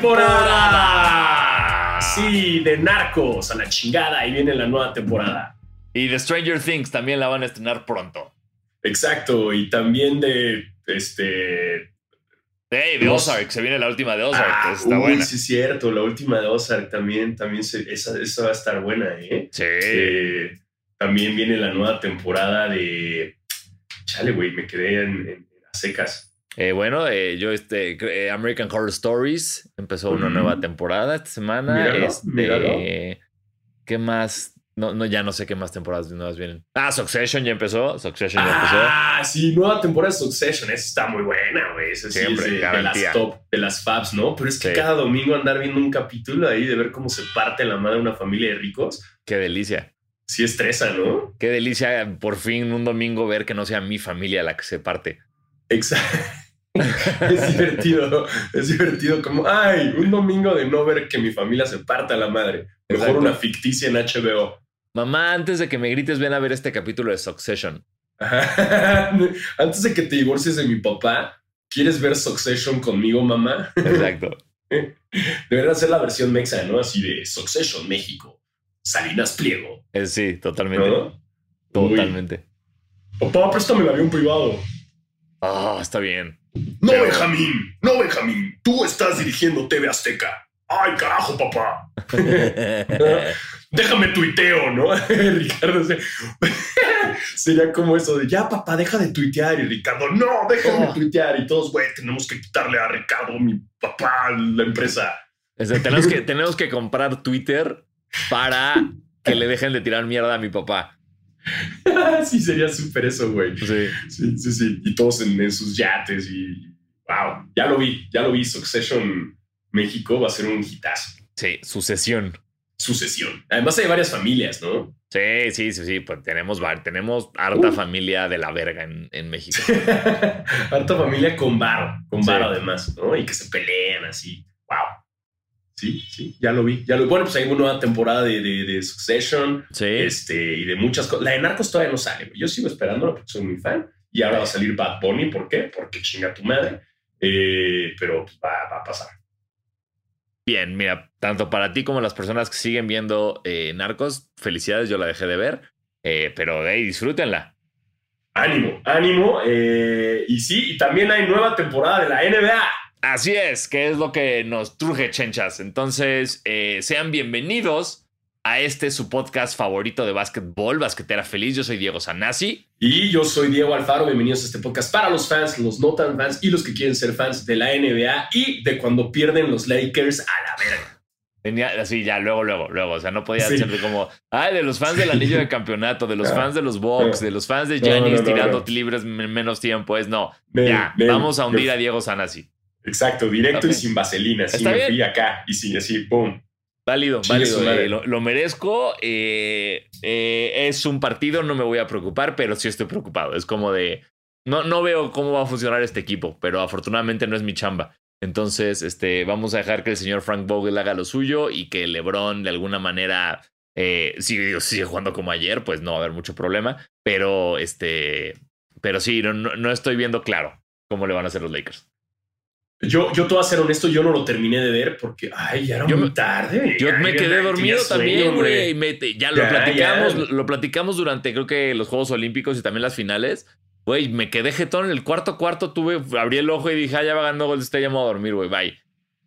temporada. Sí, de Narcos a la chingada. Ahí viene la nueva temporada. Y de Stranger Things también la van a estrenar pronto. Exacto. Y también de este. Hey, de Ozark, se viene la última de Ozark. Ah, está uy, buena. Sí, es cierto. La última de Ozark también, también se- esa, esa va a estar buena, ¿eh? Sí. Eh, también viene la nueva temporada de. Chale, güey, me quedé en, en las secas. Eh, bueno, eh, yo, este, eh, American Horror Stories empezó una nueva temporada esta semana. Míralo, este, míralo. ¿Qué más? No, no, ya no sé qué más temporadas nuevas vienen. Ah, Succession ya empezó. Succession ya empezó. Ah, sí, nueva temporada de Succession. Esa está muy buena, güey. Esa sí Siempre, es de, de las top, de las fabs, ¿no? Pero es que Sí. cada domingo andar viendo un capítulo ahí de ver cómo se parte la madre una familia de ricos, Qué delicia. sí estresa, ¿no? Qué delicia por fin un domingo ver que no sea mi familia la que se parte. Exacto. es divertido, es divertido como, ay, un domingo de no ver que mi familia se parta la madre. Mejor Exacto. una ficticia en HBO. Mamá, antes de que me grites, ven a ver este capítulo de Succession. Ajá. Antes de que te divorcies de mi papá, ¿quieres ver Succession conmigo, mamá? Exacto. Deberían hacer la versión mexa, ¿no? Así de Succession México. Salinas Pliego, Eh, sí, totalmente. ¿no? Totalmente. Uy, papá, préstame el avión privado. Ah, está bien. No, Pero- Benjamín, no, Benjamín. Tú estás dirigiendo TV Azteca. Ay, carajo, papá. Déjame tuiteo, ¿no? Ricardo se- sería como eso de ya, papá, deja de tuitear. Y Ricardo, no, déjame Oh. tuitear. Y todos, güey, tenemos que quitarle a Ricardo, mi papá, la empresa. Tenemos, que, tenemos que comprar Twitter para que le dejen de tirar mierda a mi papá. sí, sería súper eso, güey. Sí. Sí, sí, sí. Y todos en, en sus yates y wow, ya lo vi, ya lo vi. Succession México va a ser un hitazo. Sí, sucesión. Sucesión. Además hay varias familias, ¿no? Sí, sí, sí, sí. Pues tenemos, tenemos harta Uh. familia de la verga en, en México. Harta familia con varo, con Sí. varo además, ¿no? Y que se pelean así. Sí, sí, ya lo vi. Ya lo Bueno, pues hay una nueva temporada de, de, de Succession Sí. este, y de muchas cosas. La de Narcos todavía no sale. Yo sigo esperándola porque soy muy fan. Y ahora va a salir Bad Bunny. ¿Por qué? Porque chinga tu madre. Eh, pero pues, va, va a pasar. Bien, mira, tanto para ti como las personas que siguen viendo eh, Narcos, felicidades, yo la dejé de ver. Eh, pero hey, disfrútenla. Ánimo, ánimo. eh, y sí, y también hay nueva temporada de la NBA. Así es, que es lo que nos truje, chenchas. Entonces, eh, sean bienvenidos a este su podcast favorito de básquetbol, Basquetera Feliz. Yo soy Diego Sanasi. Y yo soy Diego Alfaro. Bienvenidos a este podcast para los fans, los no tan fans y los que quieren ser fans de la NBA y de cuando pierden los Lakers a la verga. Tenía así ya, luego, luego, luego. O sea, no podía Sí. siempre como, ay, de los fans del anillo de campeonato, de los Ah. fans de los Bucks, de los fans de Giannis no, no, tirando libres en menos tiempo. Es no, Ven, ya, ven, vamos a hundir a Diego Sanasi. Exacto, directo y sin vaselina. Así me bien. fui acá y sí, así, pum. Válido, válido. eh, lo, lo merezco. eh, eh, es un partido, no me voy a preocupar, pero sí estoy preocupado. Es como de. No, no veo cómo va a funcionar este equipo, pero afortunadamente no es mi chamba. Entonces, este, vamos a dejar que el señor Frank Vogel haga lo suyo y que LeBron de alguna manera sigue, sigue jugando como ayer, pues no va a haber mucho problema. Pero este. Pero sí, no, no, no estoy viendo claro cómo le van a hacer los Lakers. Yo, yo te voy a ser honesto, yo no lo terminé de ver porque, ay, ya era Yo muy me- tarde. Yo ya- me quedé dormido también, güey. Ya lo Ya, platicamos, ya. Lo, platicamos durante creo que los Juegos Olímpicos y también las finales. Güey, me quedé jetón en el cuarto cuarto, tuve, abrí el ojo y dije, ah, ya va ganando Golden State, ya me voy a dormir, güey, bye.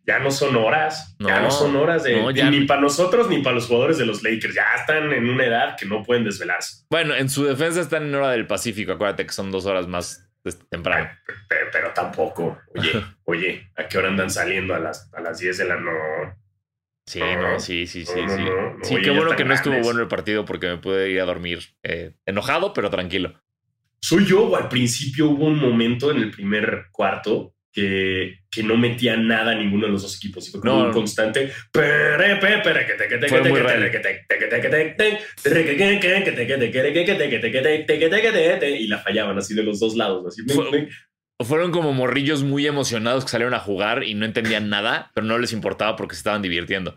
Ya no son horas. ya No, no son horas de no, ya ni no. para nosotros ni para los jugadores de los Lakers. Ya están en una edad que no pueden desvelarse. Bueno, en su defensa están en hora del Pacífico, acuérdate que son dos horas más temprano. Pero, pero tampoco. Oye, oye, ¿a qué hora andan saliendo? A las, a las 10 de la noche. Sí, No, no, sí, sí, sí, no, sí. no, sí, oye, qué bueno que no estuvo bueno el partido porque me pude ir a dormir eh, enojado, pero tranquilo. Soy yo o al principio hubo un momento en el primer cuarto que, que no metía nada a ninguno de los dos equipos. Y fue como no. un constante. Y la fallaban así de los dos lados. Así. Fueron como morrillos muy emocionados que salieron a jugar y no entendían nada, pero no les importaba porque se estaban divirtiendo.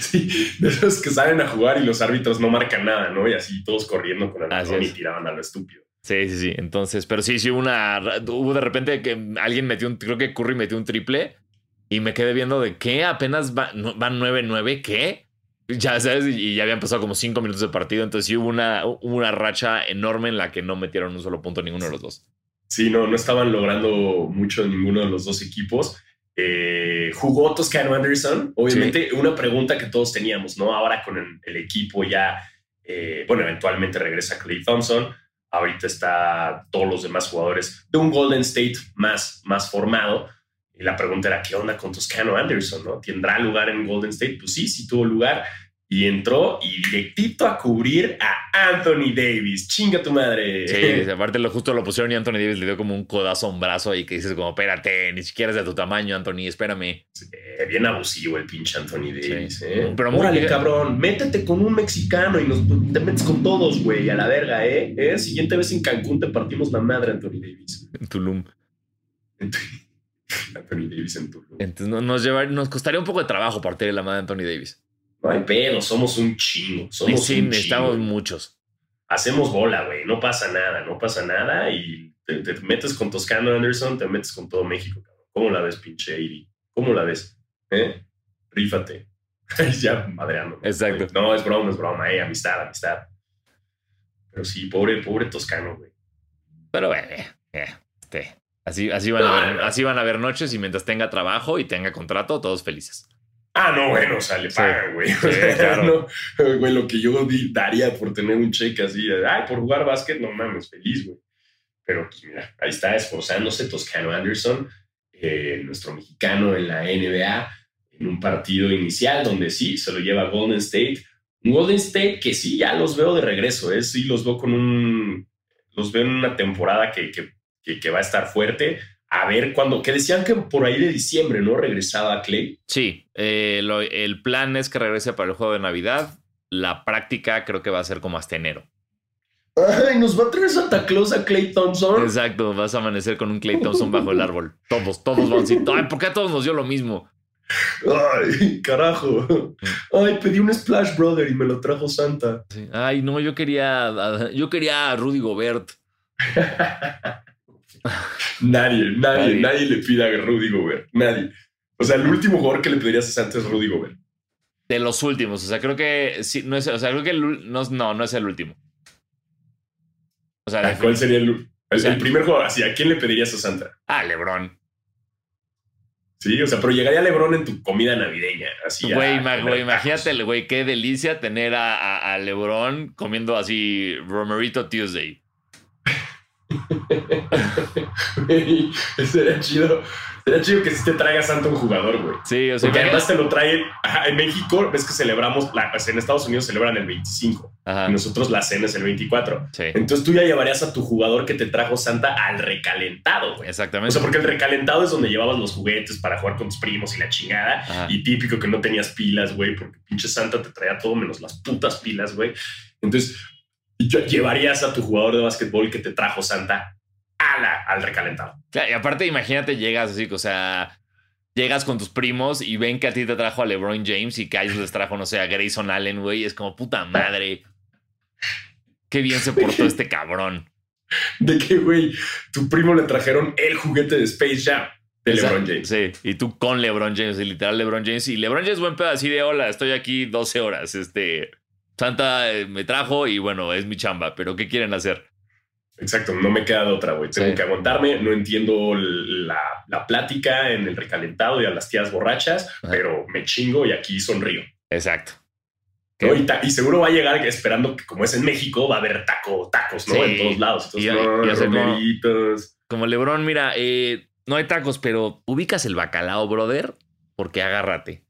Sí, de esos que salen a jugar y los árbitros no marcan nada, ¿no? Y así todos corriendo con el balón y tiraban a lo estúpido. Sí, sí, sí. Entonces, pero sí, sí, hubo una. Hubo de repente que alguien metió un. Creo que Curry metió un triple. Y me quedé viendo de qué apenas va- no- van 9-9, ¿qué? Ya sabes, y ya habían pasado como 5 minutos de partido. Entonces sí hubo una, una racha enorme en la que no metieron un solo punto ninguno de los dos. Sí, no, no estaban logrando mucho ninguno de los dos equipos. Eh, jugó Toscano Anderson. Obviamente, una pregunta que todos teníamos, ¿no? Ahora con el, el equipo ya, eh, bueno, eventualmente regresa Clay Thompson. Ahorita está todos los demás jugadores de un Golden State más, más formado. Y la pregunta era, ¿qué onda con Toscano Anderson? ¿no? ¿Tendrá lugar en Golden State? Pues sí, sí tuvo lugar. Y entró y directito a cubrir a Anthony Davis. Chinga tu madre. Sí, aparte lo justo lo pusieron y Anthony Davis le dio como un codazo a un brazo y que dices como, espérate, ni siquiera es de tu tamaño, Anthony, espérame. Eh, bien abusivo el pinche Anthony Davis, Sí. ¿eh? Pero Órale, cabrón, métete con un mexicano y nos, te metes con todos, güey, a la verga, ¿eh? ¿eh? Siguiente vez en Cancún te partimos la madre, Anthony Davis. En Tulum. Anthony Davis en Tulum. Entonces no- nos, llevar, nos costaría un poco de trabajo partir la madre de Anthony Davis. No hay pedo, somos un chingo, somos sí, un necesitamos chingo. muchos. Hacemos bola, güey, no pasa nada, no pasa nada y te, te metes con Toscano Anderson, te metes con todo México, cabrón. ¿Cómo la ves, pinche Iri? ¿Cómo la ves? ¿Eh? Rífate. ya madreando. Exacto. No, es broma, es broma, eh, amistad, amistad. Pero sí, pobre, pobre Toscano, güey. Pero bueno, eh, eh, este, así, así, van a ver, así van a haber noches y mientras tenga trabajo y tenga contrato, todos felices. Ah, no, bueno, o sea, le pagan, güey. Sí, claro. no, güey, lo que yo daría por tener un cheque así, ay, por jugar básquet, no mames, feliz, güey. Pero pues mira, ahí está esforzándose Toscano Anderson, eh, nuestro mexicano en la NBA, en un partido inicial donde sí, se lo lleva Golden State. Un Golden State que sí, ya los veo de regreso, ¿eh? sí, los veo con un, los veo en una temporada que, que, que, que va a estar fuerte. A ver cuándo, que decían que por ahí de diciembre, ¿no? Regresaba Clay. Sí, eh, lo- el plan es que regrese para el juego de Navidad. La práctica creo que va a ser como hasta enero. Ay, nos va a traer Santa Claus a Clay Thompson. Exacto, vas a amanecer con un Clay Thompson bajo el árbol. Todos, todos van a decir, ay, ¿por qué a todos nos dio lo mismo? Ay, carajo. Ay, pedí un Splash Brother y me lo trajo Santa. Sí. Ay, no, yo quería, yo quería a Rudy Gobert. Nadie, nadie, Nadie. nadie, le pide a Rudy Gobert. Nadie. O sea, el último jugador que le pedirías a Santa es Rudy Gobert. De los últimos, o sea, creo que sí, no es, o sea, creo que el no, no, no es el último. O sea, ¿A ¿Cuál sería el, el- O sea- el primer jugador? Así, ¿a quién le pedirías a Santa? ah, LeBron. Sí, o sea, pero llegaría LeBron en tu comida navideña. Así. Güey, güey, imagínate, güey, qué delicia tener a, a- a LeBron comiendo así Romerito Tuesday. Sería chido. Sería chido que sí te traiga Santa un jugador, güey. Sí, o sea, Porque además te lo traen. ajá, en México, ves que celebramos, la, pues en Estados Unidos celebran el 25 Ajá, y nosotros la cena es el 24. sí, Entonces tú ya llevarías a tu jugador que te trajo Santa al recalentado, güey. O exactamente. sea, porque el recalentado es donde llevabas los juguetes para jugar con tus primos y la chingada. Ajá. Y típico que no tenías pilas, güey, porque pinche Santa te traía todo menos las putas pilas, güey. Entonces, llevarías a tu jugador de básquetbol que te trajo Santa a la- al recalentado. Claro, y aparte, imagínate, llegas así, o sea, llegas con tus primos y ven que a ti te trajo a LeBron James y que a ellos les trajo, no sé, a Grayson Allen, güey. Es como puta madre. Qué bien se portó este cabrón. De que, güey, tu primo le trajeron el juguete de Space Jam de LeBron James. Sí, y tú con LeBron James, y literal LeBron James. Y LeBron James, buen pedo así de hola, estoy aquí 12 horas. Este Santa eh, me trajo y bueno, es mi chamba, pero ¿qué quieren hacer? Exacto, no me queda de otra, güey. Tengo Sí. que aguantarme. No entiendo la, la plática en el recalentado y a las tías borrachas, Ajá. pero me chingo y aquí sonrío. Exacto. Y, seguro va a llegar esperando que, como es en México, va a haber taco, tacos, ¿no? Sí. En todos lados. Entonces, Y- no, y hacer como-. Como LeBron, mira, eh, no hay tacos, pero ubicas el bacalao, brother, porque agárrate.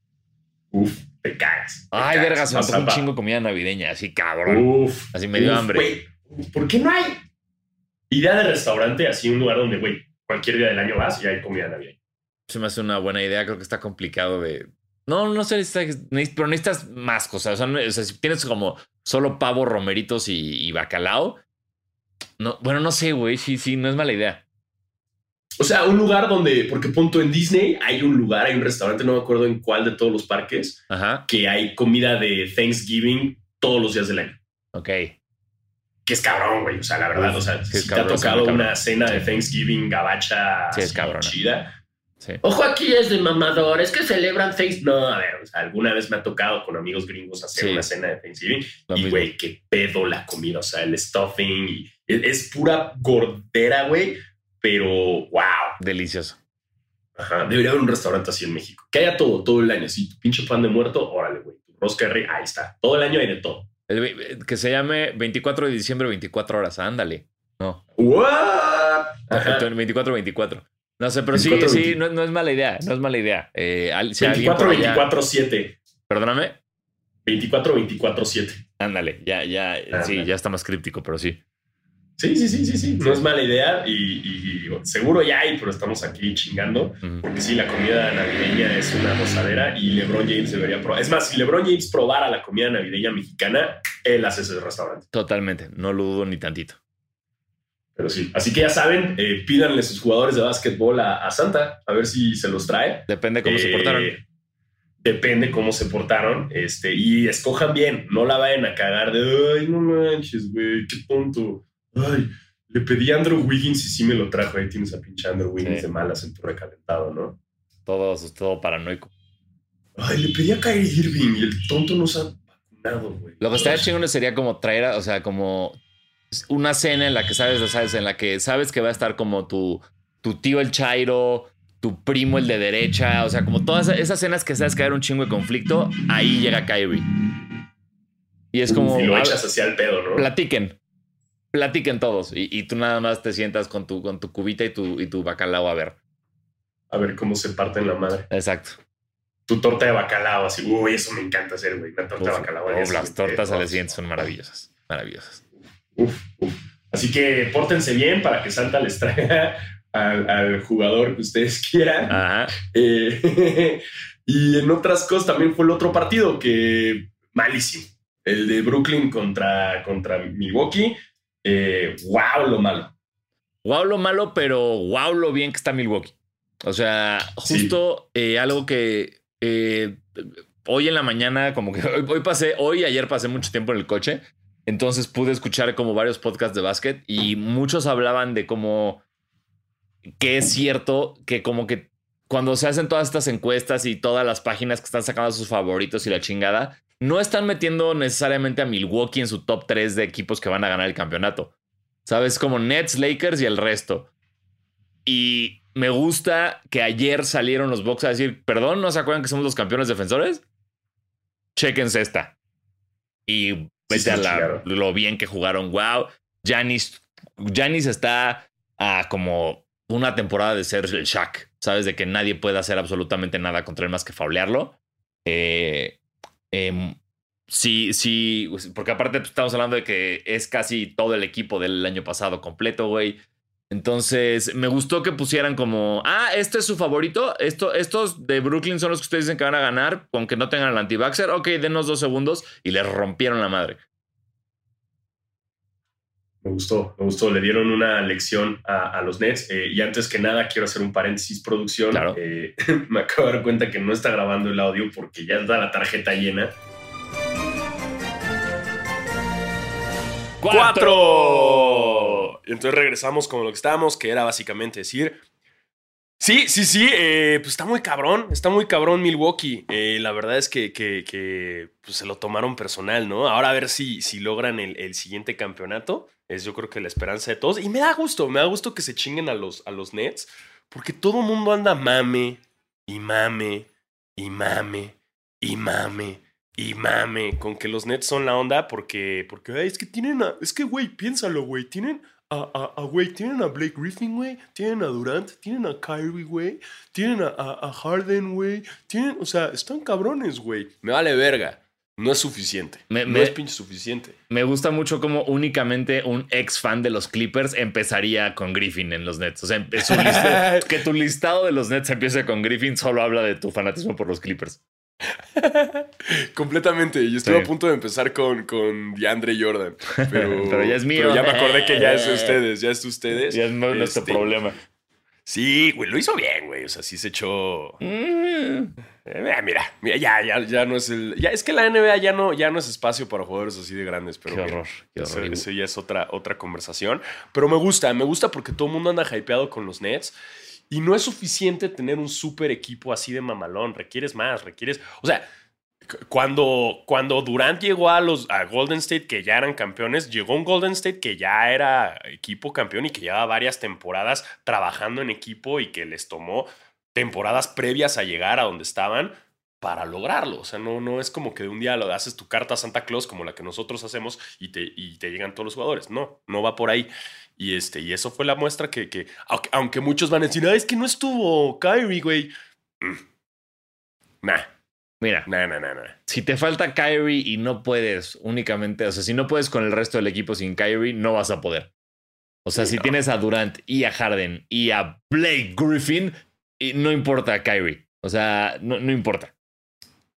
Uf, te cagas. te Ay, cagas. verga, se me antojó un chingo de comida navideña, así cabrón. Uf. Así me dio uf, hambre. güey, ¿Por qué no hay idea de restaurante así un lugar donde, güey, cualquier día del año vas y hay comida navideña? Se me hace una buena idea, creo que está complicado de... No, no sé, pero necesitas más cosas. O sea, no- o sea, si tienes como solo pavo, romeritos y, y bacalao, no, bueno, no sé, güey, sí, sí, no es mala idea. O sea, un lugar donde, porque punto en Disney hay un lugar, hay un restaurante, no me acuerdo en cuál de todos los parques, Ajá, que hay comida de Thanksgiving todos los días del año. ok. Que es cabrón, güey. O sea, la verdad, Uf, o sea, sí si es te ha cabrón, tocado sí, cabrón. una cena de Thanksgiving gabacha Sí, es así cabrona. chida, Ojo aquí es de mamador, es que celebran Face. No, a ver, alguna vez me ha tocado con amigos gringos hacer una cena de Thanksgiving y, güey, qué pedo la comida, o sea, el stuffing y es, pura gordera, güey, pero wow. Delicioso. Ajá, debería haber un restaurante así en México. Que haya todo, todo el año. Si tu pinche pan de muerto, órale, güey. Tu rosca ahí está. Todo el año hay de todo. que se llame 24 de diciembre, 24 horas. Ándale. No. ¿What? 24-24. No sé, pero sí, sí, no, es mala idea. No es mala idea. Eh, 24-24-7. Perdóname. 24-24-7. Ándale, ya, ya, sí, ya está más críptico, pero sí. Sí, sí, sí, sí, sí. No es mala idea y, seguro ya hay, pero estamos aquí chingando. Porque sí, la comida navideña es una rosadera y LeBron James debería probar. Es más, si LeBron James probara la comida navideña mexicana, él hace ese restaurante. Totalmente, no lo dudo ni tantito. Pero sí, así que ya saben, eh, pídanle sus jugadores de básquetbol a, Santa, a ver si se los trae. Depende cómo se portaron. Eh, depende cómo se portaron. Este, y escojan bien, no la vayan a cagar de, ay, no manches, güey, qué tonto. Ay, le pedí a Andrew Wiggins y sí me lo trajo. Ahí tienes a pinche Andrew Wiggins de malas en tu recalentado, ¿no? Todo, todo paranoico. Ay, le pedí a Kyrie Irving y el tonto no se ha vacunado, güey. Lo que estaría chingón sería como traer, o sea, como una cena en la que sabes, sabes, en la que sabes que va a estar como tu, tu tío el Chairo, tu primo el de derecha, o sea, como todas esas escenas que sabes que un chingo de conflicto, ahí llega Kyrie. Y es como. Y lo echas hacia el pedo, ¿no? Platiquen. Platiquen todos. Y, tú nada más te sientas con tu, con tu cubita y tu, y tu bacalao a ver. A ver cómo se parte en la madre. Exacto. Tu torta de bacalao, así, uy, eso me encanta hacer, güey. Una torta de bacalao. las tortas al siguiente son maravillosas. Maravillosas. Uf, Así que pórtense bien para que Santa les traiga al, jugador que ustedes quieran. Eh, y en otras cosas también fue el otro partido que malísimo. El de Brooklyn contra, contra Milwaukee. Eh, wow, lo malo. Wow, lo malo, pero wow, lo bien que está Milwaukee. O sea, justo eh, algo que hoy en la mañana, como que hoy, hoy pasé, hoy ayer pasé mucho tiempo en el coche entonces pude escuchar como varios podcasts de básquet y muchos hablaban de cómo que es cierto que como que cuando se hacen todas estas encuestas y todas las páginas que están sacando a sus favoritos y la chingada, no están metiendo necesariamente a Milwaukee en su top 3 de equipos que van a ganar el campeonato. ¿Sabes? Como Nets, Lakers y el resto. Y me gusta que ayer salieron los Bucks a decir, perdón, ¿no se acuerdan que somos los campeones defensores? Chequense esta. Y Vete a lo bien que jugaron. Wow. Janis, Janis está a como una temporada de ser el Shaq. Sabes de que nadie puede hacer absolutamente nada contra él más que faulearlo. Eh, em, sí, sí, porque aparte pues, estamos hablando de que es casi todo el equipo del año pasado completo, güey. Entonces, me gustó que pusieran como, ah, este es su favorito, Esto, estos de Brooklyn son los que ustedes dicen que van a ganar, aunque no tengan el anti-vaxxer, ok, denos dos segundos y les rompieron la madre. Me gustó, me gustó. Le dieron una lección a, los Nets. Eh, y antes que nada, quiero hacer un paréntesis, producción. Eh, me acabo de dar cuenta que no está grabando el audio porque ya está la tarjeta llena. ¡Cuatro! Y entonces regresamos con lo que estábamos, que era básicamente decir, Sí, sí, sí, eh, pues está muy cabrón, está muy cabrón Milwaukee. Eh, la verdad es que, pues se lo tomaron personal, ¿no? Ahora a ver si, si logran el, siguiente campeonato. Es yo creo que la esperanza de todos. Y me da gusto, me da gusto que se chinguen a los, a los Nets, porque todo el mundo anda mame y mame y mame y mame y mame con que los Nets son la onda porque, porque es que tienen, a, es que, güey, piénsalo, güey, tienen a, güey, tienen a Blake Griffin, güey, tienen a Durant, tienen a Kyrie, güey, tienen a, Harden, güey, tienen, o sea, están cabrones, güey. Me vale verga. No es suficiente. no es pinche suficiente. Me gusta mucho como únicamente un ex fan de los Clippers empezaría con Griffin en los Nets. O sea, que tu listado de los Nets empiece con Griffin solo habla de tu fanatismo por los Clippers. Completamente. Yo estuve a punto de empezar con, con DeAndre Jordan. Pero, ya es mío. ya me acordé que ya es de ustedes. Ya es de ustedes. Ya es nuestro este, problema. Sí, güey, lo hizo bien, güey. O sea, sí se echó. Mm. Eh, mira, mira, ya, ya, ya no es el. Ya, es que la NBA ya no, ya no es espacio para jugadores así de grandes, pero. Qué horror. Eso, ya es otra, otra conversación. Pero me gusta, me gusta porque todo el mundo anda hypeado con los Nets. Y no es suficiente tener un super equipo así de mamalón. Requieres más, requieres. O sea, cuando, cuando Durant llegó a los a Golden State, que ya eran campeones, llegó un Golden State que ya era equipo campeón y que llevaba varias temporadas trabajando en equipo y que les tomó temporadas previas a llegar a donde estaban para lograrlo. O sea, no, no es como que de un día lo haces tu carta a Santa Claus como la que nosotros hacemos y te, y te llegan todos los jugadores. No, no va por ahí. Y, este, y eso fue la muestra que, que aunque, muchos van a decir, es que no estuvo Kyrie, güey. Mm. Nah. Mira, nah, nah, nah, si te falta Kyrie y no puedes únicamente, o sea, si no puedes con el resto del equipo sin Kyrie, no vas a poder. O sea, si tienes a Durant y a Harden y a Blake Griffin, no importa Kyrie. O sea, no, no importa.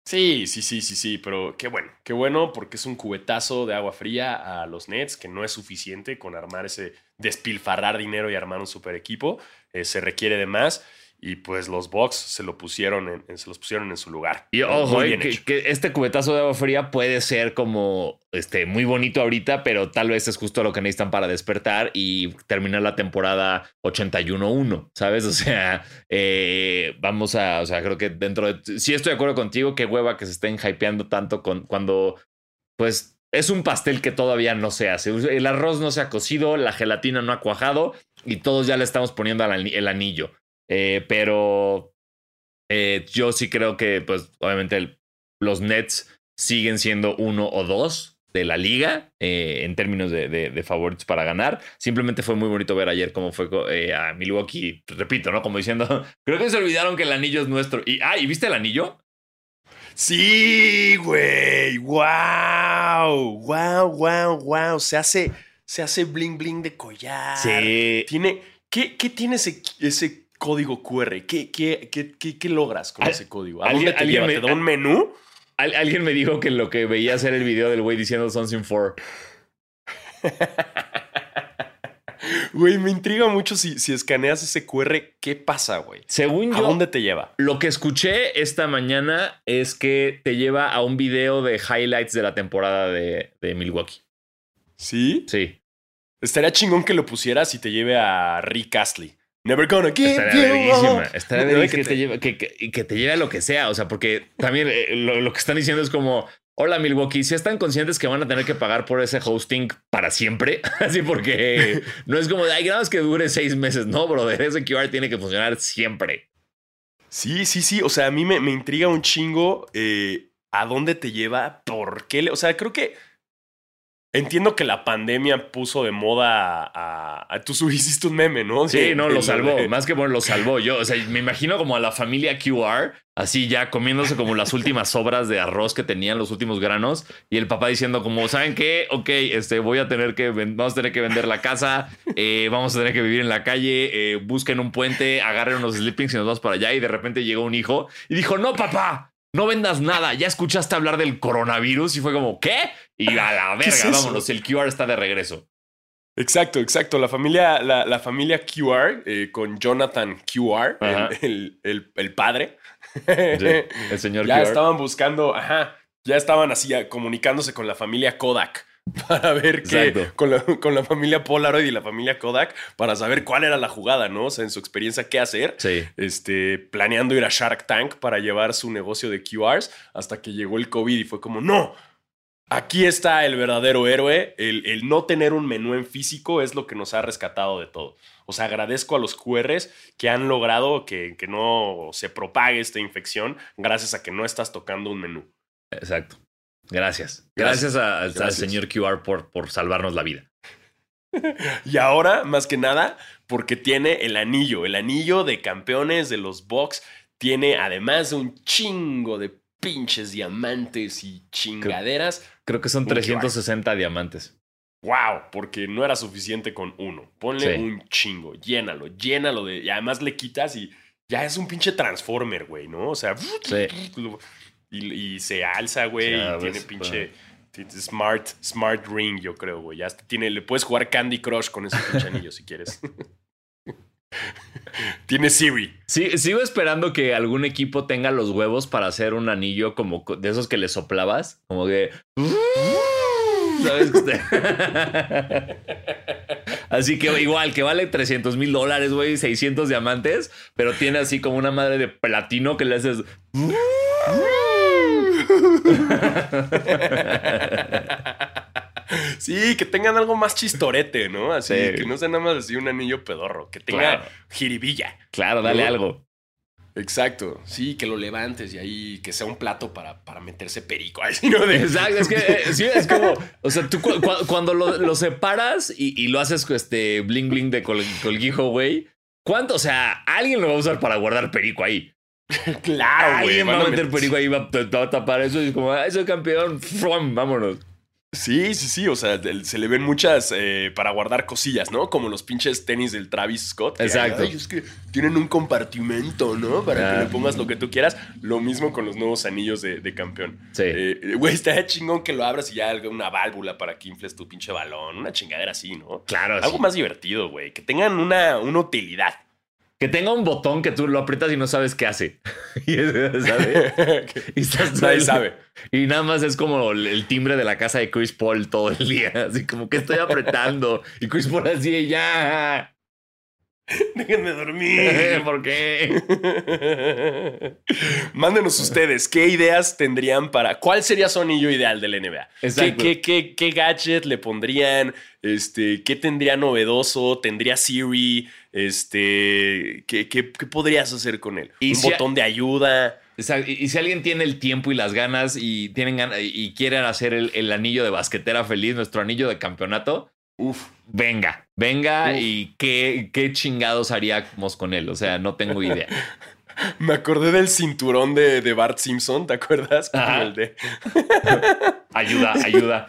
Sí, sí, sí, sí, sí, pero qué bueno, qué bueno porque es un cubetazo de agua fría a los Nets que no es suficiente con armar ese despilfarrar dinero y armar un super equipo, eh, se requiere de más y pues los Bucks se lo pusieron en, se los pusieron en su lugar. Y ojo, eh, que, este cubetazo de agua fría puede ser como este muy bonito ahorita, pero tal vez es justo lo que necesitan para despertar y terminar la temporada 81-1, ¿sabes? O sea, eh, vamos a, o sea, creo que dentro de sí estoy de acuerdo contigo, qué hueva que se estén hypeando tanto con cuando pues es un pastel que todavía no se hace. El arroz no se ha cocido, la gelatina no ha cuajado y todos ya le estamos poniendo el anillo. Eh, pero eh, yo sí creo que, pues, obviamente los Nets siguen siendo uno o dos de la liga eh, en términos de, favoritos para ganar. Simplemente fue muy bonito ver ayer cómo fue a Milwaukee, repito, ¿no? Como diciendo, creo que se olvidaron que el anillo es nuestro. Y, ah, ¿y viste el anillo? Sí, güey. Wow. Wow, wow, wow. Se hace, se hace bling bling de collar. Sí. Tiene, ¿qué, qué tiene ese, ese código QR? ¿Qué, qué, qué, qué logras con ese código? ¿A dónde te lleva? ¿Te da un menú? alguien me dijo que lo que veía hacer el video del güey diciendo Something 4. Güey, me intriga mucho si, si escaneas ese QR, ¿qué pasa, güey? Según ¿A dónde te lleva? Lo que escuché esta mañana es que te lleva a un video de highlights de la temporada de, de Milwaukee. ¿Sí? Sí. Estaría chingón que lo pusieras y te lleve a Rick Astley. Never gonna give Estaría you Estaría que, te lleve, que, que, te lleve a lo que sea. O sea, porque también eh, lo, que están diciendo es como, hola Milwaukee, si están conscientes que van a tener que pagar por ese hosting para siempre. Así porque no es como, hay grados que dure seis meses. No, brother, ese QR tiene que funcionar siempre. Sí, sí, sí. O sea, a mí me, me intriga un chingo eh, a dónde te lleva, por qué. O sea, creo que Entiendo que la pandemia puso de moda a, tú hiciste un meme, ¿no? Sí, no, lo salvó. Más que bueno, lo salvó. Yo, o sea, me imagino como a la familia QR, así ya comiéndose como las últimas sobras de arroz que tenían, los últimos granos, y el papá diciendo como, ¿saben qué? Ok, este, voy a tener que, vamos a tener que vender la casa, eh, vamos a tener que vivir en la calle, eh, busquen un puente, agarren unos sleepings y nos vamos para allá. Y de repente llegó un hijo y dijo, no, papá, no vendas nada, ya escuchaste hablar del coronavirus y fue como, ¿qué? Y a la verga, vámonos, el QR está de regreso. Exacto, exacto. La familia, la, familia QR eh, con Jonathan QR, el, el, padre. el señor ya estaban buscando, ajá, ya estaban así comunicándose con la familia Kodak para ver qué, con la, con la, familia Polaroid y la familia Kodak, para saber cuál era la jugada, ¿no? O sea, en su experiencia, qué hacer. Sí. Este, planeando ir a Shark Tank para llevar su negocio de QRs hasta que llegó el COVID y fue como, no, Aquí está el verdadero héroe. El, no tener un menú en físico es lo que nos ha rescatado de todo. O sea, agradezco a los QRs que han logrado que, que no se propague esta infección gracias a que no estás tocando un menú. Exacto. Gracias. Gracias, al señor QR por, por salvarnos la vida. y ahora, más que nada, porque tiene el anillo, el anillo de campeones de los Bucks. Tiene además un chingo de pinches diamantes y chingaderas. Creo que son 360 diamantes. Wow, porque no era suficiente con uno. Ponle un chingo, llénalo, llénalo de. Y además le quitas y ya es un pinche transformer, güey, ¿no? O sea, y, se alza, güey, y tiene pinche. Smart, smart ring, yo creo, güey. Ya tiene, le puedes jugar Candy Crush con ese pinche anillo si quieres. Tiene Siri. Sí, sigo esperando que algún equipo tenga los huevos para hacer un anillo como de esos que le soplabas. Como que. ¿Sabes? Así que igual, que vale 300 mil dólares, güey, 600 diamantes, pero tiene así como una madre de platino que le haces... Sí, que tengan algo más chistorete, ¿no? Así, que no sea nada más así un anillo pedorro, que tenga jiribilla. Claro, dale algo. Exacto, sí, que lo levantes y ahí que sea un plato para, para meterse perico. ¿no? Exacto, es que eh, sí, es como, o sea, tú cuando lo, separas y, lo haces este bling bling de colguijo, güey, ¿cuánto? O sea, alguien lo va a usar para guardar perico ahí. claro, güey. Alguien va a meter perico ahí, va, a tapar eso y es como, ah, soy campeón, vámonos. Sí, sí, sí. O sea, se le ven muchas eh, para guardar cosillas, ¿no? Como los pinches tenis del Travis Scott. Exacto. es que tienen un compartimento, ¿no? Para que le pongas lo que tú quieras. Lo mismo con los nuevos anillos de, campeón. Sí. Eh, güey, está chingón que lo abras y ya una válvula para que infles tu pinche balón. Una chingadera así, ¿no? Claro. Algo más divertido, güey. Que tengan una, una utilidad. Que tenga un botón que tú lo aprietas y no sabes qué hace. y, Nadie sabe. Y nada más es como el timbre de la casa de Chris Paul todo el día. Así como que estoy apretando. y Chris Paul así, ya. Déjenme dormir. ¿Por qué? Mándenos ustedes qué ideas tendrían para. ¿Cuál sería su anillo ideal del NBA? ¿Qué, qué, qué, gadget le pondrían? Este, ¿Qué tendría novedoso? ¿Tendría Siri? Este, ¿qué, qué, podrías hacer con él? ¿Un botón de ayuda? Y si alguien tiene el tiempo y las ganas y tienen ganas y quieren hacer el, el anillo de basquetera feliz, nuestro anillo de campeonato, Uf. Venga, venga y qué, qué chingados haríamos con él. O sea, no tengo idea. Me acordé del cinturón de, de Bart Simpson, ¿te acuerdas? El de... ayuda, ayuda.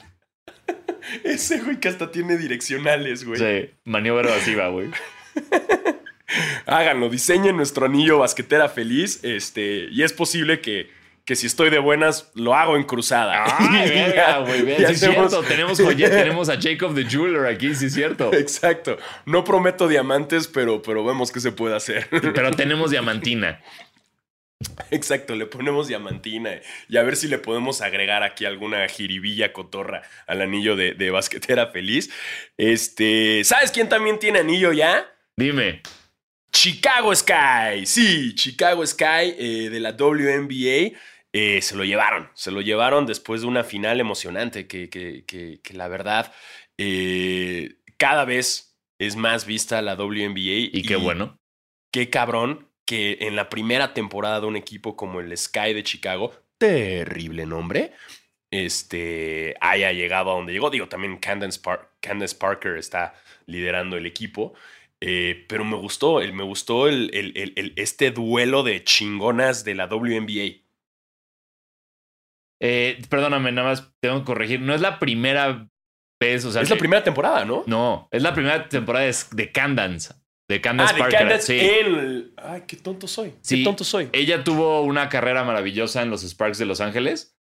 Ese güey que hasta tiene direccionales, güey. Sí, maniobra evasiva, güey. Háganlo, diseñen nuestro anillo basquetera feliz. Este, y es posible que que si estoy de buenas, lo hago en cruzada. Ah, güey, sí es cierto. Tenemos, tenemos a Jacob the Jeweler aquí, sí es cierto. Exacto. No prometo diamantes, pero, pero vemos qué se puede hacer. Pero tenemos diamantina. Exacto, le ponemos diamantina y a ver si le podemos agregar aquí alguna jiribilla cotorra al anillo de, de basquetera feliz. Este, ¿sabes quién también tiene anillo ya? Dime. Chicago Sky. Sí, Chicago Sky eh, de la WNBA. Eh, se lo llevaron, se lo llevaron después de una final emocionante que, que, la verdad eh, cada vez es más vista la WNBA. Y qué bueno. Qué cabrón que en la primera temporada de un equipo como el Sky de Chicago, terrible nombre, este, haya llegado a donde llegó. Digo, también Candace, Parker está liderando el equipo. Eh, pero me gustó, me gustó el, este duelo de chingonas de la WNBA. Eh, perdóname, nada más tengo que corregir. No es la primera vez, o sea. Es la primera temporada, ¿no? No, es la primera temporada de, Candance. De Candance ah, Parker. De sí. Ay, qué tonto soy. Qué tonto soy. Ella tuvo una carrera maravillosa en los Sparks de Los Ángeles.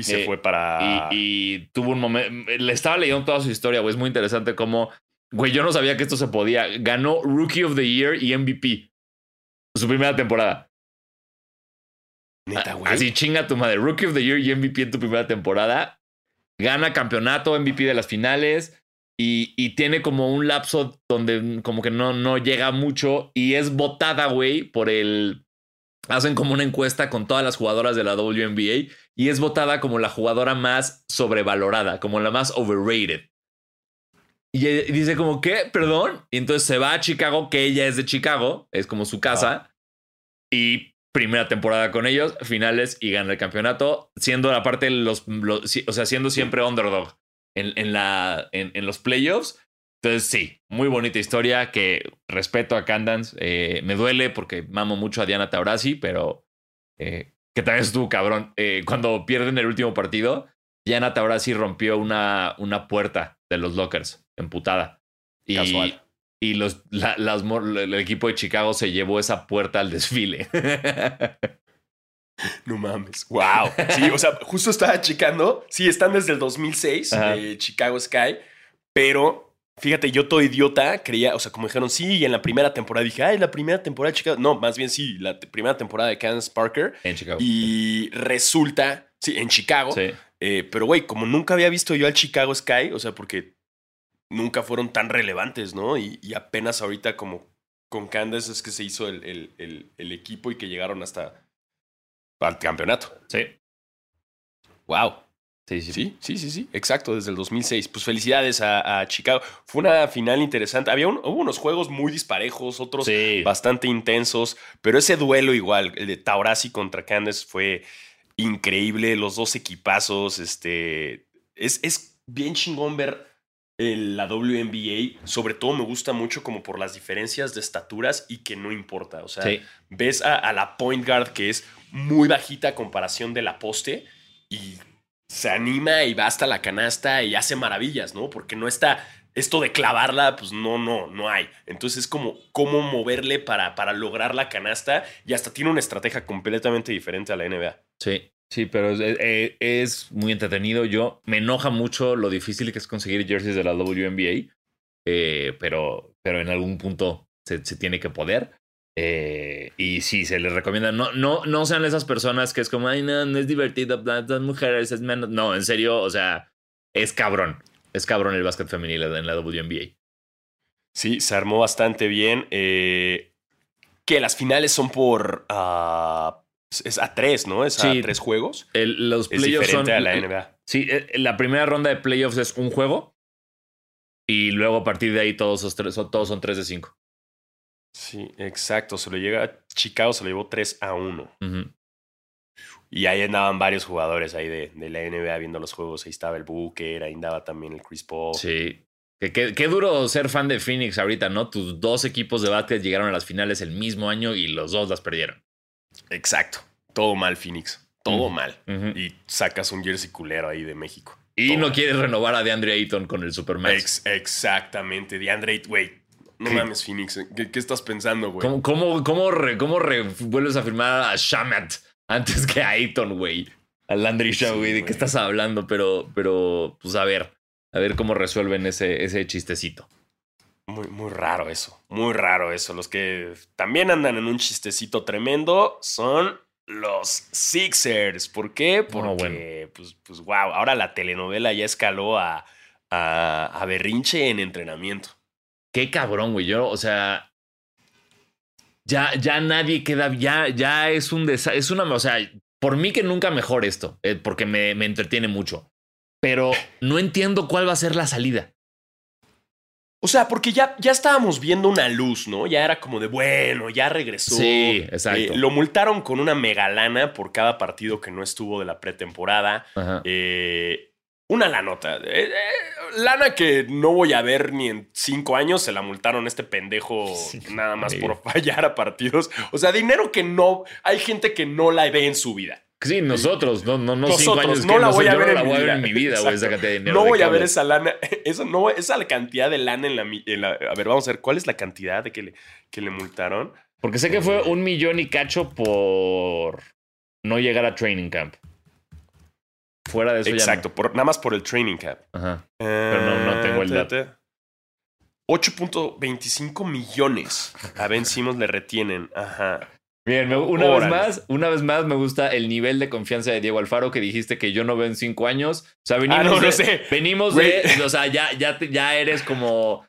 Y se eh, fue para. Y, tuvo un momento. Le estaba leyendo toda su historia, güey. Es muy interesante cómo. Güey, yo no sabía que esto se podía. Ganó Rookie of the Year y MVP. Su primera temporada. Así chinga tu madre. Rookie of the Year y MVP en tu primera temporada. Gana campeonato, MVP de las finales. Y, tiene como un lapso donde como que no, no llega mucho. Y es votada, güey, por el. Hacen como una encuesta con todas las jugadoras de la WNBA. Y es votada como la jugadora más sobrevalorada, como la más overrated. Y dice como, ¿qué? Perdón. Y entonces se va a Chicago, que ella es de Chicago, es como su casa. Y primera temporada con ellos, finales y gana el campeonato, siendo la parte los, o sea, siendo siempre underdog en, en la, en, los playoffs. Entonces, sí, muy bonita historia que respeto a Candance. Eh, me duele porque mamo mucho a Diana Taurasi, pero eh, que también estuvo cabrón. Eh, cuando pierden el último partido, Diana Taurasi rompió una, una puerta de los lockers, emputada. Casual y los, el equipo de Chicago se llevó esa puerta al desfile. No mames. Wow. Sí, o sea, justo estaba checando. Sí, están desde el 2006, de Chicago Sky. Pero fíjate, yo todo idiota creía, o sea, como dijeron, sí, y en la primera temporada dije, ay, la primera temporada de Chicago. No, más bien sí, la primera temporada de Kansas Parker. En Chicago. Y resulta, sí, en Chicago. Sí. Eh, pero güey, como nunca había visto yo al Chicago Sky, o sea, porque nunca fueron tan relevantes, ¿no? Y, apenas ahorita como con Candace es que se hizo el, el, equipo y que llegaron hasta al campeonato. Sí. Wow. Sí sí. sí, sí, sí, sí, exacto, desde el 2006. Pues felicidades a, Chicago. Fue una final interesante. Había hubo unos juegos muy disparejos, otros bastante intensos, pero ese duelo igual, el de Taurasi contra Candace fue increíble. Los dos equipazos, este, es, es bien chingón ver la WNBA, sobre todo me gusta mucho como por las diferencias de estaturas y que no importa. O sea, ves a, la point guard que es muy bajita a comparación de la poste y se anima y va hasta la canasta y hace maravillas, ¿no? Porque no está esto de clavarla, pues no, no, no hay. Entonces es como cómo moverle para, para lograr la canasta y hasta tiene una estrategia completamente diferente a la NBA. Sí. Sí, pero eh, es, muy entretenido. Yo me enoja mucho lo difícil que es conseguir jerseys de la WNBA, eh, pero, pero en algún punto se, tiene que poder. Eh, y sí, se les recomienda. No, no, no sean esas personas que es como, ay, no, no es divertido, las mujeres es menos. No, en serio, o sea, es cabrón. Es cabrón el básquet femenil en la WNBA. Sí, se armó bastante bien. que las finales son por. Ah, es a tres, ¿no? Es a tres juegos. los playoffs son. a la NBA. Sí, eh, la primera ronda de playoffs es un juego. Y luego a partir de ahí todos, son, tres, todos son 3 de 5. Sí, exacto. Se lo llega. Chicago se lo llevó 3 a 1. Y ahí andaban varios jugadores ahí de, de, la NBA viendo los juegos. Ahí estaba el Booker, ahí andaba también el Chris Paul. Sí. Qué, qué, duro ser fan de Phoenix ahorita, ¿no? Tus dos equipos de básquet llegaron a las finales el mismo año y los dos las perdieron. Exacto. Todo mal, Phoenix. Todo mal. Y sacas un jersey culero ahí de México. Y no quieres renovar a DeAndre Ayton con el Supermax. exactamente. DeAndre Ayton, güey. No mames, Phoenix. ¿Qué, estás pensando, güey? ¿Cómo, cómo, cómo, vuelves a firmar a Shamat antes que a Ayton, güey? A Landry Shaw, güey. ¿De qué estás hablando? Pero, pero, pues a ver. A ver cómo resuelven ese, ese chistecito. Muy, muy raro eso, muy raro eso. Los que también andan en un chistecito tremendo son los Sixers. ¿Por qué? Porque, pues, pues, wow, ahora la telenovela ya escaló a, a, berrinche en entrenamiento. Qué cabrón, güey. Yo, o sea, ya, ya nadie queda, ya, ya es un desastre. Es una, o sea, por mí que nunca mejor esto, eh, porque me, me entretiene mucho. Pero no entiendo cuál va a ser la salida. O sea, porque ya, ya estábamos viendo una luz, ¿no? Ya era como de, bueno, ya regresó. Sí, exacto. Eh, lo multaron con una megalana por cada partido que no estuvo de la pretemporada. Eh, una lanota. Eh, lana que no voy a ver ni en cinco años. Se la multaron este pendejo nada más por fallar a partidos. O sea, dinero que no... Hay gente que no la ve en su vida. Sí, nosotros, no, no, no cinco años. No la voy a ver en mi vida, güey, esa cantidad de dinero. No voy a ver esa lana, eso no, esa cantidad de lana en la, A ver, vamos a ver, ¿cuál es la cantidad de que le, que le multaron? Porque sé que fue un millón y cacho por no llegar a training camp. Fuera de eso Exacto, por, nada más por el training camp. Ajá. Pero no, no tengo el dato. 8.25 millones a Ben Simmons le retienen. Ajá. Bien, una vez más, una vez más me gusta el nivel de confianza de Diego Alfaro que dijiste que yo no veo en cinco años. O sea, venimos ah, no, sé. venimos de, o sea, ya, ya, ya eres como,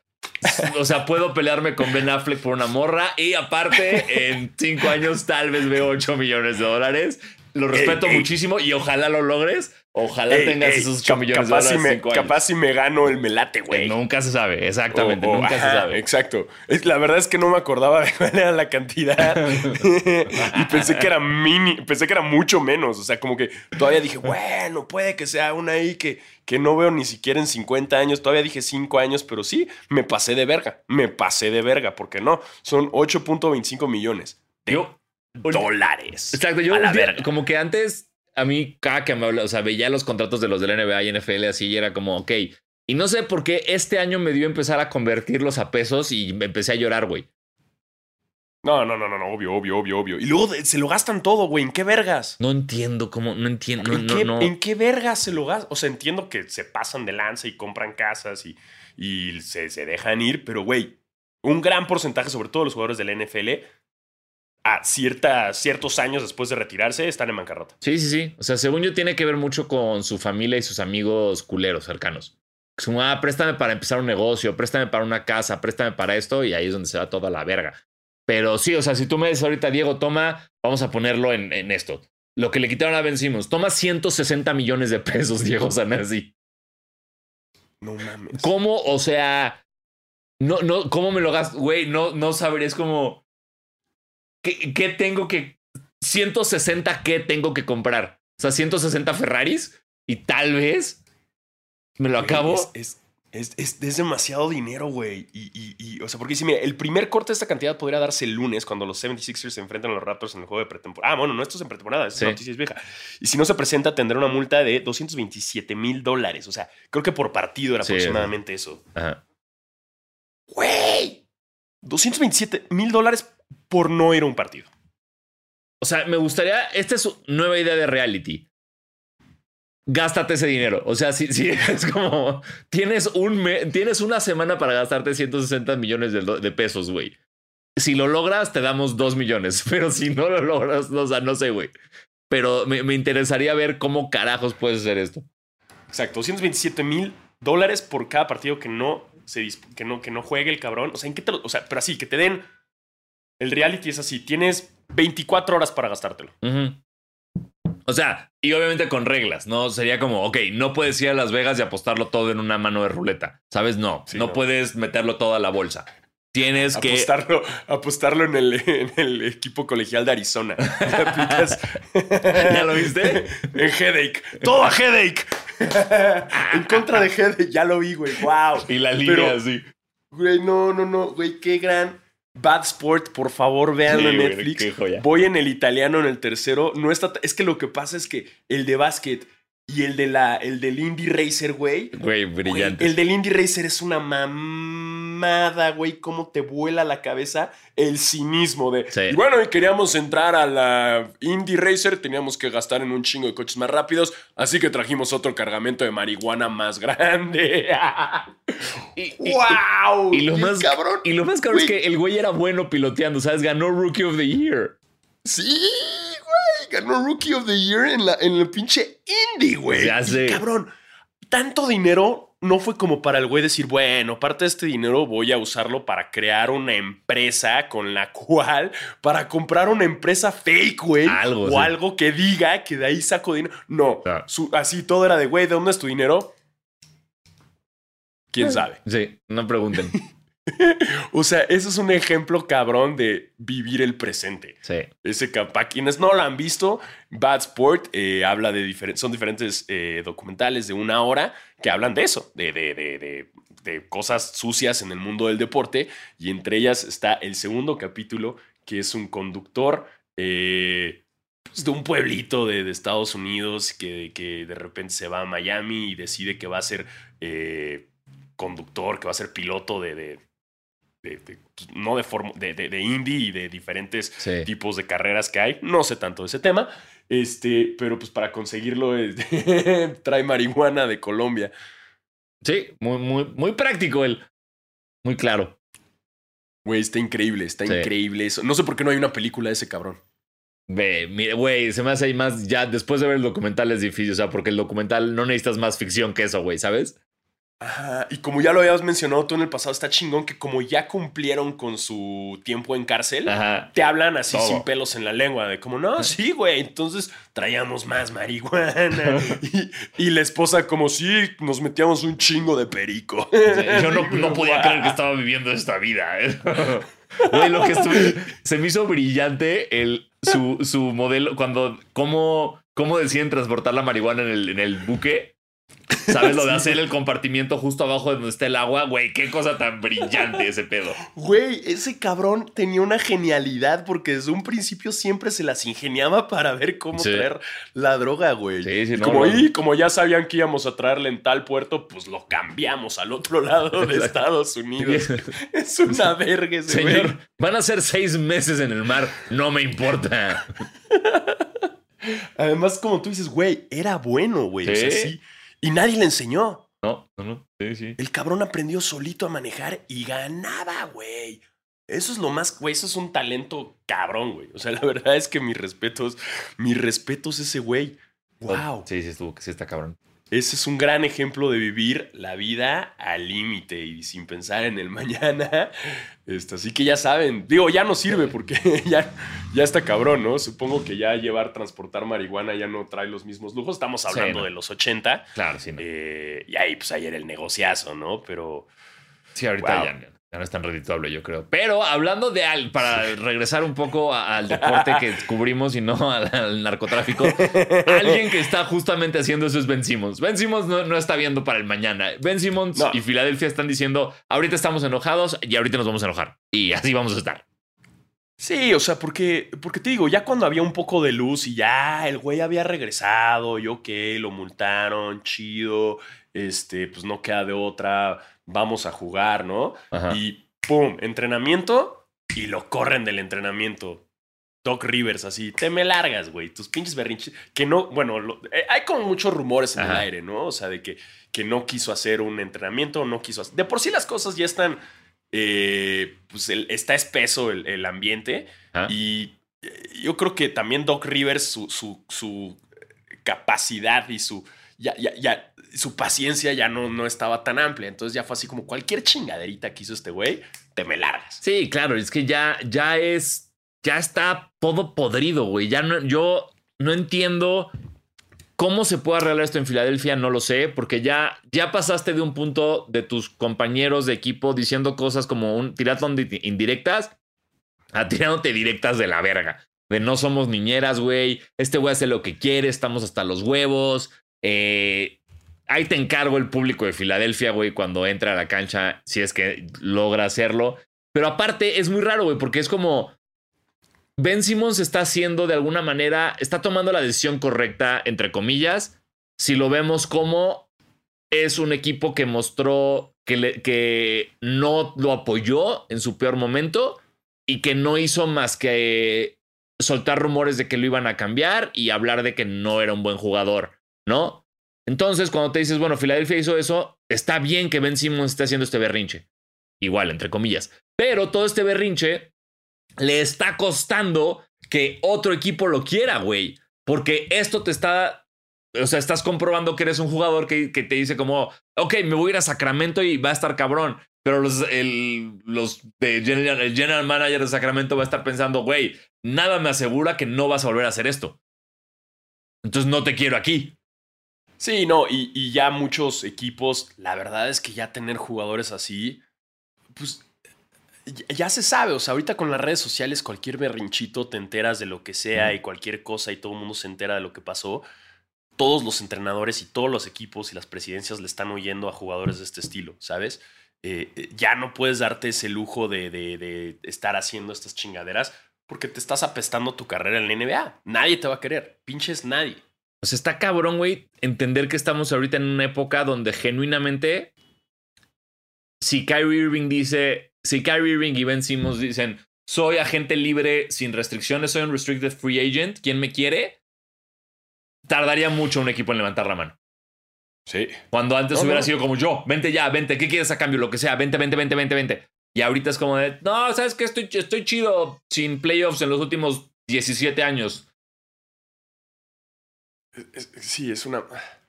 o sea, puedo pelearme con Ben Affleck por una morra y aparte en cinco años tal vez veo 8 millones de dólares. Lo respeto muchísimo y ojalá lo logres. Ojalá tengas esos 8 millones de dólares. me, capaz si me gano el melate, güey. Nunca se sabe, exactamente. nunca se sabe. Exacto. La verdad es que no me acordaba de cuál era la cantidad. y pensé que era mini, pensé que era mucho menos. O sea, como que todavía dije, bueno, puede que sea una ahí que, que no veo ni siquiera en 50 años. Todavía dije 5 años, pero sí, me pasé de verga. Me pasé de verga, porque no. Son 8.25 millones. De dólares. Exacto. Yo, como que antes a mí cada que me habla, o sea, veía los contratos de los del NBA y NFL así y era como, ok. Y no sé por qué este año me dio empezar a convertirlos a pesos y me empecé a llorar, güey. No, no, no, no, obvio, obvio, obvio, obvio. Y luego se lo gastan todo, güey. ¿En qué vergas? No entiendo cómo, no entiendo. ¿En, qué, ¿En qué vergas se lo gastan? O sea, entiendo que se pasan de lanza y compran casas y, y se, se dejan ir, pero, güey, un gran porcentaje, sobre todo los jugadores de la NFL, a cierta, ciertos años después de retirarse están en bancarrota. Sí, sí, sí. O sea, según yo tiene que ver mucho con su familia y sus amigos culeros cercanos. Como, ah, préstame para empezar un negocio, préstame para una casa, préstame para esto, y ahí es donde se va toda la verga. Pero sí, o sea, si tú me dices ahorita, Diego, toma, vamos a ponerlo en, en esto. Lo que le quitaron a Ben Simmons, toma 160 millones de pesos, Diego Sanasi. No mames. ¿Cómo? O sea, no, no, ¿cómo me lo gasto? Güey, no, no saber, es como, ¿qué, ¿qué tengo que, 160 qué tengo que comprar? O sea, 160 Ferraris y tal vez me lo acabo. Es, es, es, es demasiado dinero, güey. Y, y, y, o sea, porque si mira, el primer corte de esta cantidad podría darse el lunes cuando los 76ers se enfrentan a los Raptors en el juego de pretemporada. Ah, bueno, no, esto es en pretemporada, esta Sí. noticia es vieja. Y si no se presenta, tendrá una multa de 227 mil dólares. O sea, creo que por partido era Sí, aproximadamente eso. Ajá. ¡Güey! 227 mil dólares por no ir a un partido. O sea, me gustaría. Esta es su nueva idea de reality. Gástate ese dinero. O sea, si, si es como. Tienes, un me- tienes una semana para gastarte 160 millones de, pesos, güey. Si lo logras, te damos 2 millones. Pero si no lo logras, no, o sea, no sé, güey. Pero me, me interesaría ver cómo carajos puedes hacer esto. Exacto, 227 mil dólares por cada partido que no, se que, no, que no juegue el cabrón. O sea, ¿en qué te lo- O sea, pero así, que te den. El reality es así: tienes 24 horas para gastártelo. O sea, y obviamente con reglas, ¿no? Sería como, ok, no puedes ir a Las Vegas y apostarlo todo en una mano de ruleta. ¿Sabes? No, Sí, no, no. puedes meterlo todo a la bolsa. Tienes que... Apostarlo, apostarlo en, el, en el equipo colegial de Arizona. ¿Ya lo viste? En Headache. Todo a Headache. en contra de Headache. Ya lo vi, güey. Wow. Y la línea así. Güey, no, no, no. Güey, qué gran. Bad Sport, por favor, véanlo Sí, en Netflix. Voy en el italiano en el tercero. No está. Es que lo que pasa es que el de básquet y el de la. El del Indie Racer, güey. Güey, Güey, brillante. el del Indie Racer es una mamada, güey. Cómo te vuela la cabeza el cinismo de. Sí. Y bueno, y queríamos entrar a la Indie Racer, teníamos que gastar en un chingo de coches más rápidos, así que trajimos otro cargamento de marihuana más grande. Y, y- ¡Wow! y lo más cabrón. Y lo más cabrón es que el güey era bueno piloteando, ¿sabes? Ganó Rookie of the Year. Sí, güey. Ganó Rookie of the Year en, la, en el pinche Indie, güey. Ya Y, sé. cabrón, tanto dinero no fue como para el güey decir, bueno, parte de este dinero voy a usarlo para crear una empresa con la cual, para comprar una empresa fake, güey. Algo, O sí. algo que diga que de ahí saco dinero. No, Ah. su- así todo era de, güey, ¿de dónde es tu dinero? ¿Quién sabe? Sí, no pregunten. O sea, eso es un ejemplo cabrón de vivir el presente. Sí. Ese para quienes no lo han visto, Bad Sport eh, habla de diferentes, son diferentes eh, documentales de una hora que hablan de eso, de, de, de, de- cosas sucias en el mundo del deporte. Y entre ellas está el segundo capítulo, que es un conductor eh, pues, de un pueblito de, de Estados Unidos que, que de repente se va a Miami y decide que va a ser eh, conductor, que va a ser piloto de... de- de- de- no de, forma- de, de, indie y de diferentes Sí. tipos de carreras que hay. No sé tanto de ese tema. Este, pero pues para conseguirlo este, trae marihuana de Colombia. Sí, muy, muy, muy práctico él. Muy claro. Güey, está increíble, está Sí. increíble eso. No sé por qué no hay una película de ese cabrón. Ve, mire, güey, se me hace ahí más. Ya después de ver el documental es difícil, o sea, porque el documental no necesitas más ficción que eso, güey, ¿sabes? Ajá, y como ya lo habías mencionado tú en el pasado, está chingón que como ya cumplieron con su tiempo en cárcel, Ajá. te hablan así Todo. sin pelos en la lengua, de como, no, sí, güey, entonces traíamos más marihuana. y, y la esposa como, sí, nos metíamos un chingo de perico. Yo no, no podía creer que estaba viviendo esta vida. ¿eh? Güey, lo que estuve. Se me hizo brillante el, su, su modelo. Cuando. Cómo, cómo deciden transportar la marihuana en el, en el buque. ¿Sabes? Lo de hacer el compartimiento justo abajo de donde está el agua. Güey, qué cosa tan brillante ese pedo. Güey, ese cabrón tenía una genialidad porque desde un principio siempre se las ingeniaba para ver cómo Sí. traer la droga, güey. Sí, sí, Y no, como, no. y como ya sabían que íbamos a traerle en tal puerto, pues lo cambiamos al otro lado de. Estados Unidos. es una verga ese güey. Señor, van a ser seis meses en el mar. No me importa. Además, como tú dices, güey, era bueno, güey. O sea, Sí. Y nadie le enseñó. No, no, no. Sí, sí. El cabrón aprendió solito a manejar y ganaba, güey. Eso es lo más, güey, eso es un talento cabrón, güey. O sea, la verdad es que mis respetos, mis respetos ese güey. Wow. Sí, sí, estuvo, sí está cabrón. Ese es un gran ejemplo de vivir la vida al límite y sin pensar en el mañana. Este, así que ya saben, digo, ya no sirve porque ya, ya está cabrón, ¿no? Supongo que ya llevar, transportar marihuana ya no trae los mismos lujos. Estamos hablando de los 80. Claro, sí. Eh, y ahí, pues ayer el negociazo, ¿no? Pero. Sí, ahorita ya, ya no es tan redituable, yo creo. Pero hablando de al, para regresar un poco al deporte que cubrimos y no al, narcotráfico, alguien que está justamente haciendo eso es Ben Simmons. Ben Simmons no, está viendo para el mañana. Ben Simmons y Filadelfia están diciendo, ahorita estamos enojados y ahorita nos vamos a enojar. Y así vamos a estar. Sí, o sea, porque, porque te digo, ya cuando había un poco de luz y ya el güey había regresado, y ok, lo multaron, chido, este, pues no queda de otra vamos a jugar, ¿no? Y ¡pum! Entrenamiento y lo corren del entrenamiento. Doc Rivers, así, te me largas, güey, tus pinches berrinches. Que no, bueno, eh, hay como muchos rumores en el aire, ¿no? O sea, de que, que no quiso hacer un entrenamiento, no quiso hacer. De por sí las cosas ya están. Eh, pues está espeso el, ambiente. Y eh, yo creo que también Doc Rivers, su, su, su capacidad y su ya, ya, ya, su paciencia ya no, no estaba tan amplia. Entonces ya fue así como cualquier chingaderita que hizo este güey, te me largas. Sí, claro, es que ya, ya es, ya está todo podrido, güey. Ya no, yo no entiendo cómo se puede arreglar esto en Filadelfia, no lo sé, porque ya, ya pasaste de un punto de tus compañeros de equipo diciendo cosas como un tiratón indirectas a tirándote directas de la verga. De no somos niñeras, güey. Este güey hace lo que quiere, estamos hasta los huevos. Eh, ahí te encargo el público de Filadelfia, güey, cuando entra a la cancha, si es que logra hacerlo. Pero aparte es muy raro, güey, porque es como Ben Simmons está haciendo de alguna manera, está tomando la decisión correcta, entre comillas, si lo vemos como es un equipo que mostró que, no lo apoyó en su peor momento y que no hizo más que soltar rumores de que lo iban a cambiar y hablar de que no era un buen jugador. ¿no? Entonces, cuando te dices, bueno, Filadelfia hizo eso, está bien que Ben Simmons esté haciendo este berrinche. Igual, entre comillas. Pero todo este berrinche le está costando que otro equipo lo quiera, güey. Porque esto te está. O sea, estás comprobando que eres un jugador que, te dice como, ok, me voy a ir a Sacramento y va a estar cabrón. Pero los, el, los general, el general manager de Sacramento va a estar pensando, güey, nada me asegura que no vas a volver a hacer esto. Entonces no te quiero aquí. Sí, no, y, ya muchos equipos, la verdad es que ya tener jugadores así, pues ya se sabe, o sea, ahorita con las redes sociales cualquier berrinchito te enteras de lo que sea y cualquier cosa y todo el mundo se entera de lo que pasó. Todos los entrenadores y todos los equipos y las presidencias le están oyendo a jugadores de este estilo, ¿sabes? Eh, eh, ya no puedes darte ese lujo de, de, estar haciendo estas chingaderas porque te estás apestando tu carrera en la NBA. Nadie te va a querer, pinches nadie. O sea, está cabrón, güey, entender que estamos ahorita en una época donde genuinamente, si Kyrie Irving dice, si Kyrie Irving y Ben Simmons dicen, soy agente libre sin restricciones, soy un restricted free agent, ¿quién me quiere? Tardaría mucho un equipo en levantar la mano. Sí. Cuando antes hubiera sido como yo, vente ya, vente, ¿qué quieres a cambio? Lo que sea, vente, vente, vente, vente, vente. Y ahorita es como de, no, ¿sabes qué? Estoy, estoy chido sin playoffs en los últimos 17 años. Sí, es una.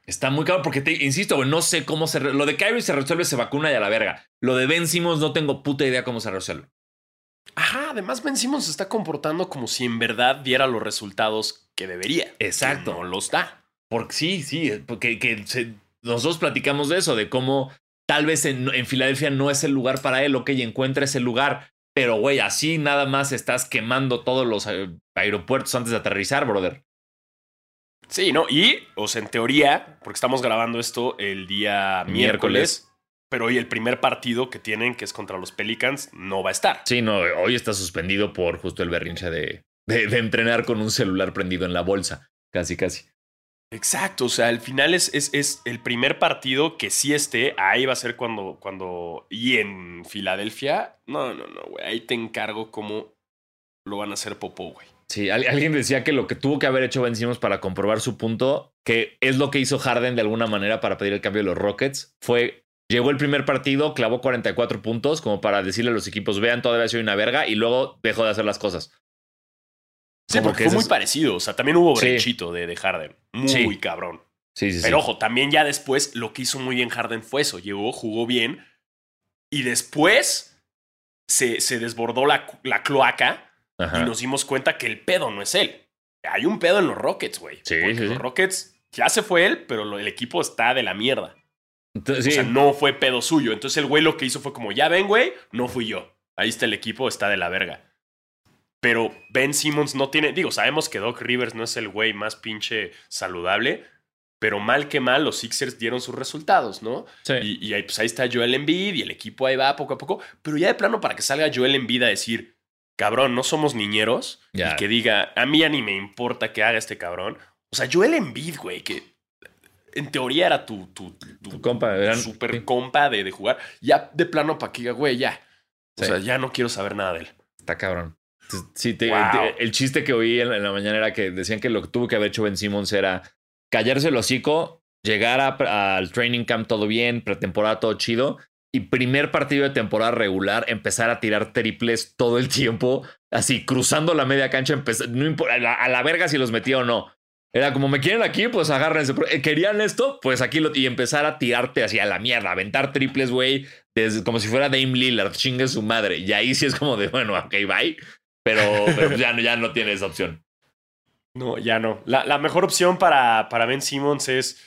Está muy caro porque te insisto, güey, no sé cómo se. Lo de Kyrie se resuelve, se vacuna y a la verga. Lo de Ben Simmons no tengo puta idea cómo se resuelve. Ajá, además Ben Simmons se está comportando como si en verdad diera los resultados que debería. Exacto. no los da. Porque sí, sí, porque que nosotros platicamos de eso, de cómo tal vez en, en Filadelfia no es el lugar para él, ok, encuentra ese lugar, pero güey, así nada más estás quemando todos los eh, aeropuertos antes de aterrizar, brother. Sí, ¿no? Y, o sea, en teoría, porque estamos grabando esto el día miércoles, pero hoy el primer partido que tienen, que es contra los Pelicans, no va a estar. Sí, no, hoy está suspendido por justo el berrinche de, de, entrenar con un celular prendido en la bolsa, casi, casi. Exacto, o sea, al final es, es, es, el primer partido que sí esté, ahí va a ser cuando, cuando, y en Filadelfia, no, no, no, güey, ahí te encargo cómo lo van a hacer popó, güey. Sí, alguien decía que lo que tuvo que haber hecho Ben Simmons para comprobar su punto, que es lo que hizo Harden de alguna manera para pedir el cambio de los Rockets, fue llegó el primer partido, clavó 44 puntos como para decirle a los equipos, vean, todavía soy una verga, y luego dejó de hacer las cosas. Sí, porque fue muy parecido. O sea, también hubo brechito de, de, Harden. Muy cabrón. Sí, sí, sí. Pero ojo, también ya después lo que hizo muy bien Harden fue eso. Llegó, jugó bien. Y después se, se desbordó la, la cloaca Ajá. y nos dimos cuenta que el pedo no es él. Hay un pedo en los Rockets, güey. Sí, Porque sí, los Rockets ya se fue él, pero el equipo está de la mierda. Entonces, O sí. sea, no fue pedo suyo. Entonces el güey lo que hizo fue como, ya ven, güey, no fui yo. Ahí está el equipo, está de la verga. Pero Ben Simmons no tiene, digo, sabemos que Doc Rivers no es el güey más pinche saludable, pero mal que mal los Sixers dieron sus resultados, ¿no? Sí. Y, y ahí, pues ahí está Joel Embiid y el equipo ahí va poco a poco. Pero ya de plano para que salga Joel Embiid a decir, cabrón, no somos niñeros. Y que diga, a mí ya ni me importa que haga este cabrón. O sea, Joel Embiid, güey, que en teoría era tu, tu, tu, Tu compa, eran- super sí. compa de, de jugar. Ya de plano para que diga, güey, ya. O Sí. sea, ya no quiero saber nada de él. Está cabrón. Sí, te- Wow. te- el chiste que oí en la, en la mañana era que decían que lo que tuvo que haber hecho Ben Simmons era callarse el hocico, llegar a- al training camp todo bien, pretemporada todo chido, y primer partido de temporada regular empezar a tirar triples todo el tiempo, así cruzando la media cancha, no importa, a la, verga si los metía o no. Era como, me quieren aquí, pues agárrense. Eh, ¿Querían esto? Pues aquí lo. Y empezar a tirarte hacia la mierda, aventar triples, güey, como si fuera Dame Lillard, chingue su madre. Y ahí sí es como de, bueno, ok, bye. Pero, pero ya, no- ya no tiene esa opción. No, ya no. La, la mejor opción para, para Ben Simmons es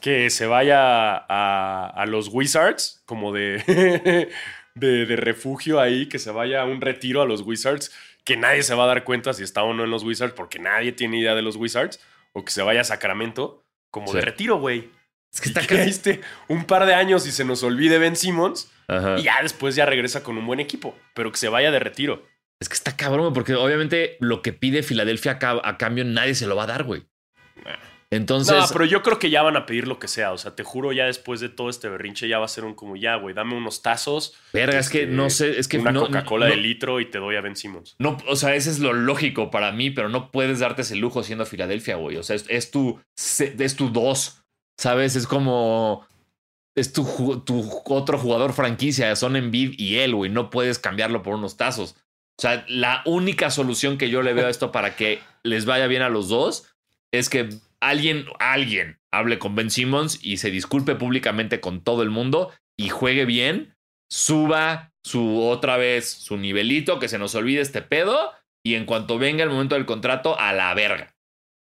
que se vaya a, a los Wizards, como de, de, de refugio ahí, que se vaya a un retiro a los Wizards, que nadie se va a dar cuenta si está o no en los Wizards, porque nadie tiene idea de los Wizards, o que se vaya a Sacramento, como de retiro, güey. Es que está esté un par de años y se nos olvide Ben Simmons, Ajá. y ya después ya regresa con un buen equipo, pero que se vaya de retiro. Es que está cabrón, porque obviamente lo que pide Filadelfia a cambio nadie se lo va a dar, güey. Entonces, no, pero yo creo que ya van a pedir lo que sea. O sea, te juro, ya después de todo este berrinche, ya va a ser un como ya, güey, dame unos tazos. verga, es que este, no sé, es que una no, Coca-Cola no- de litro y te doy a Ben Simmons. No, o sea, ese es lo lógico para mí, pero no puedes darte ese lujo siendo Filadelfia, güey. O sea, es, es tu es tu dos, ¿sabes? Es como es tu, tu otro jugador franquicia, son Embiid y él, güey. No puedes cambiarlo por unos tazos. O sea, la única solución que yo le veo a esto para que les vaya bien a los dos es que alguien, alguien hable con Ben Simmons y se disculpe públicamente con todo el mundo y juegue bien, suba su otra vez su nivelito, que se nos olvide este pedo y en cuanto venga el momento del contrato, a la verga.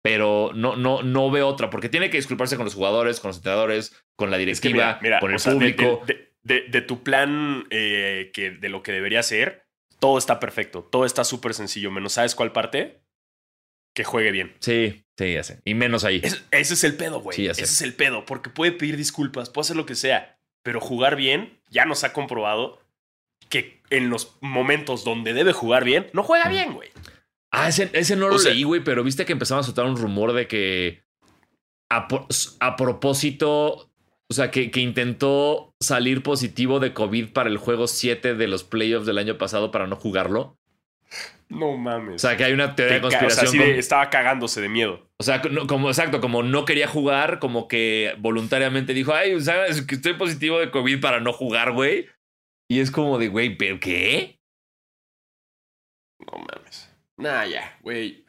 Pero no, no, no veo otra, porque tiene que disculparse con los jugadores, con los entrenadores, con la Es que directiva, mira, mira, con el sea, público. De, de- de- de tu plan eh, que de lo que debería ser, todo está perfecto. Todo está súper sencillo. Menos, ¿sabes cuál parte? Que juegue bien. Sí, sí, ya sé. Y menos ahí. Es- ese es el pedo, güey. Sí, ya sé. ese es el pedo. Porque puede pedir disculpas, puede hacer lo que sea. Pero jugar bien, ya nos ha comprobado que en los momentos donde debe jugar bien, no juega bien, güey. Ah, ese, ese no lo sea- leí, güey, pero viste que empezaba a soltar un rumor de que a, a propósito, o sea, que, que intentó salir positivo de COVID para el juego 7 de los playoffs del año pasado para no jugarlo. No mames. O sea, que hay una teoría de ca- o sea, conspiración. de- estaba cagándose de miedo. O sea, no- como exacto, como no quería jugar, como que voluntariamente dijo, ay, sabes que estoy positivo de COVID para no jugar, güey. Y es como de, güey, ¿pero qué? No mames. Nah, ya, güey.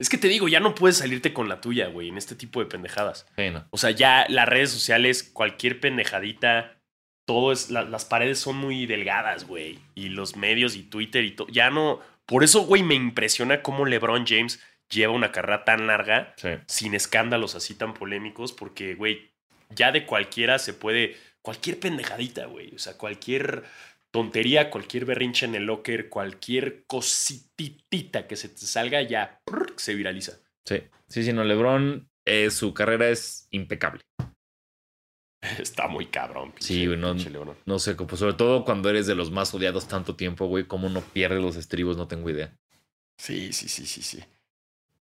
Es que te digo, ya no puedes salirte con la tuya, güey, en este tipo de pendejadas. Bueno, O sea, ya las redes sociales, cualquier pendejadita, todo es. la- las paredes son muy delgadas, güey. Y los medios y Twitter y todo. Ya no. Por eso, güey, me impresiona cómo LeBron James lleva una carrera tan larga sí. sin escándalos así tan polémicos, porque, güey, ya de cualquiera se puede. Cualquier pendejadita, güey. O sea, cualquier tontería, cualquier berrinche en el locker, cualquier cosititita que se te salga, ya prr, se viraliza. Sí, sí, sí, no, LeBron, eh, su carrera es impecable. Está muy cabrón. pinche- Sí, güey, no-. No sé, como- sobre todo cuando eres de los más odiados tanto tiempo, güey, cómo no pierdes los estribos, no tengo idea. Sí, sí, sí, sí, sí.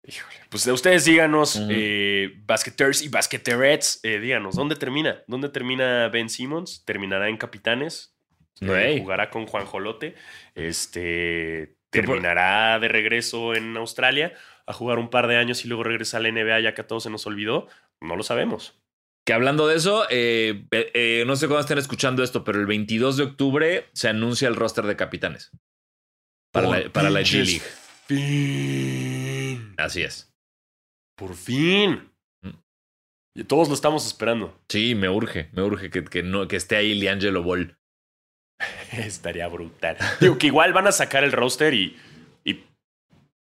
Híjole. Pues de ustedes díganos, eh, basqueters y basqueterets, eh, díganos, ¿dónde termina? ¿Dónde termina Ben Simmons? ¿Terminará en Capitanes? Eh, Güey. ¿Jugará con Juan Jolote? Este, ¿Terminará de regreso en Australia a jugar un par de años y luego regresa a la NBA ya que a todos se nos olvidó? No lo sabemos. Que hablando de eso, eh, eh, no sé cuándo estén escuchando esto, pero el 22 de octubre se anuncia el roster de capitanes. Para, la, para la G Pinches League. Fin. Así es. Por fin. Mm. Y todos lo estamos esperando. Sí, me urge, me urge que, que no, que esté ahí Liangelo Ball. Estaría brutal. Digo que igual van a sacar el roster y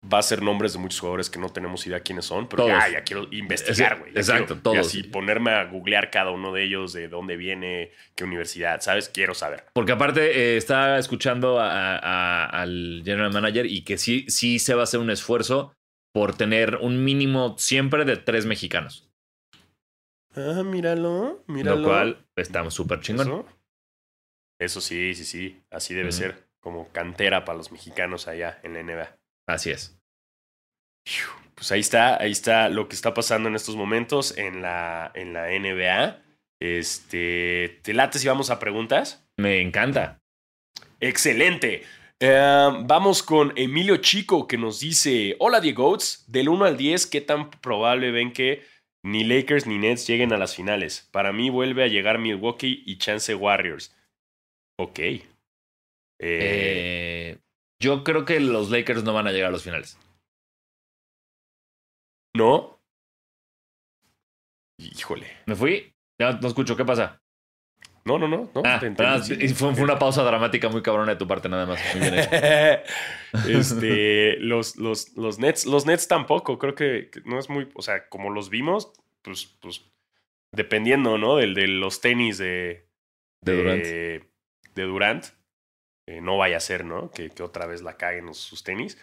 va a ser nombres de muchos jugadores que no tenemos idea quiénes son, pero Todos. ya, ya quiero investigar, güey. Exacto, quiero- todos. Y así ponerme a googlear cada uno de ellos, de dónde viene, qué universidad, ¿sabes? Quiero saber. Porque aparte eh, está escuchando a- a- al general manager y que sí, sí se va a hacer un esfuerzo por tener un mínimo siempre de tres mexicanos. Ah, míralo, míralo. Lo cual está súper chingón. Eso. Eso sí, sí, sí. Así debe ser. Como cantera para los mexicanos allá en la NBA. Así es. Pues ahí está, ahí está lo que está pasando en estos momentos en la, en la NBA. Este, ¿te late si vamos a preguntas? Me encanta. Excelente. Eh, vamos con Emilio Chico que nos dice, hola Diegoats, del 1 al 10, ¿qué tan probable ven que ni Lakers ni Nets lleguen a las finales? Para mí vuelve a llegar Milwaukee y Chance Warriors. Ok. Eh, Eh, yo creo que los Lakers no van a llegar a los finales. ¿No? Híjole. ¿Me fui? Ya no escucho. ¿Qué pasa? No, no, no. no Ah, te fue, una pausa dramática muy cabrona de tu parte, nada más. Muy bien este, los, los, los Nets, los Nets tampoco, creo que, que no es muy, o sea, como los vimos, pues, pues, dependiendo, ¿no? Del, de los tenis de, De Durant. de Durant, eh, no vaya a ser, ¿no? Que, que otra vez la caguen sus tenis.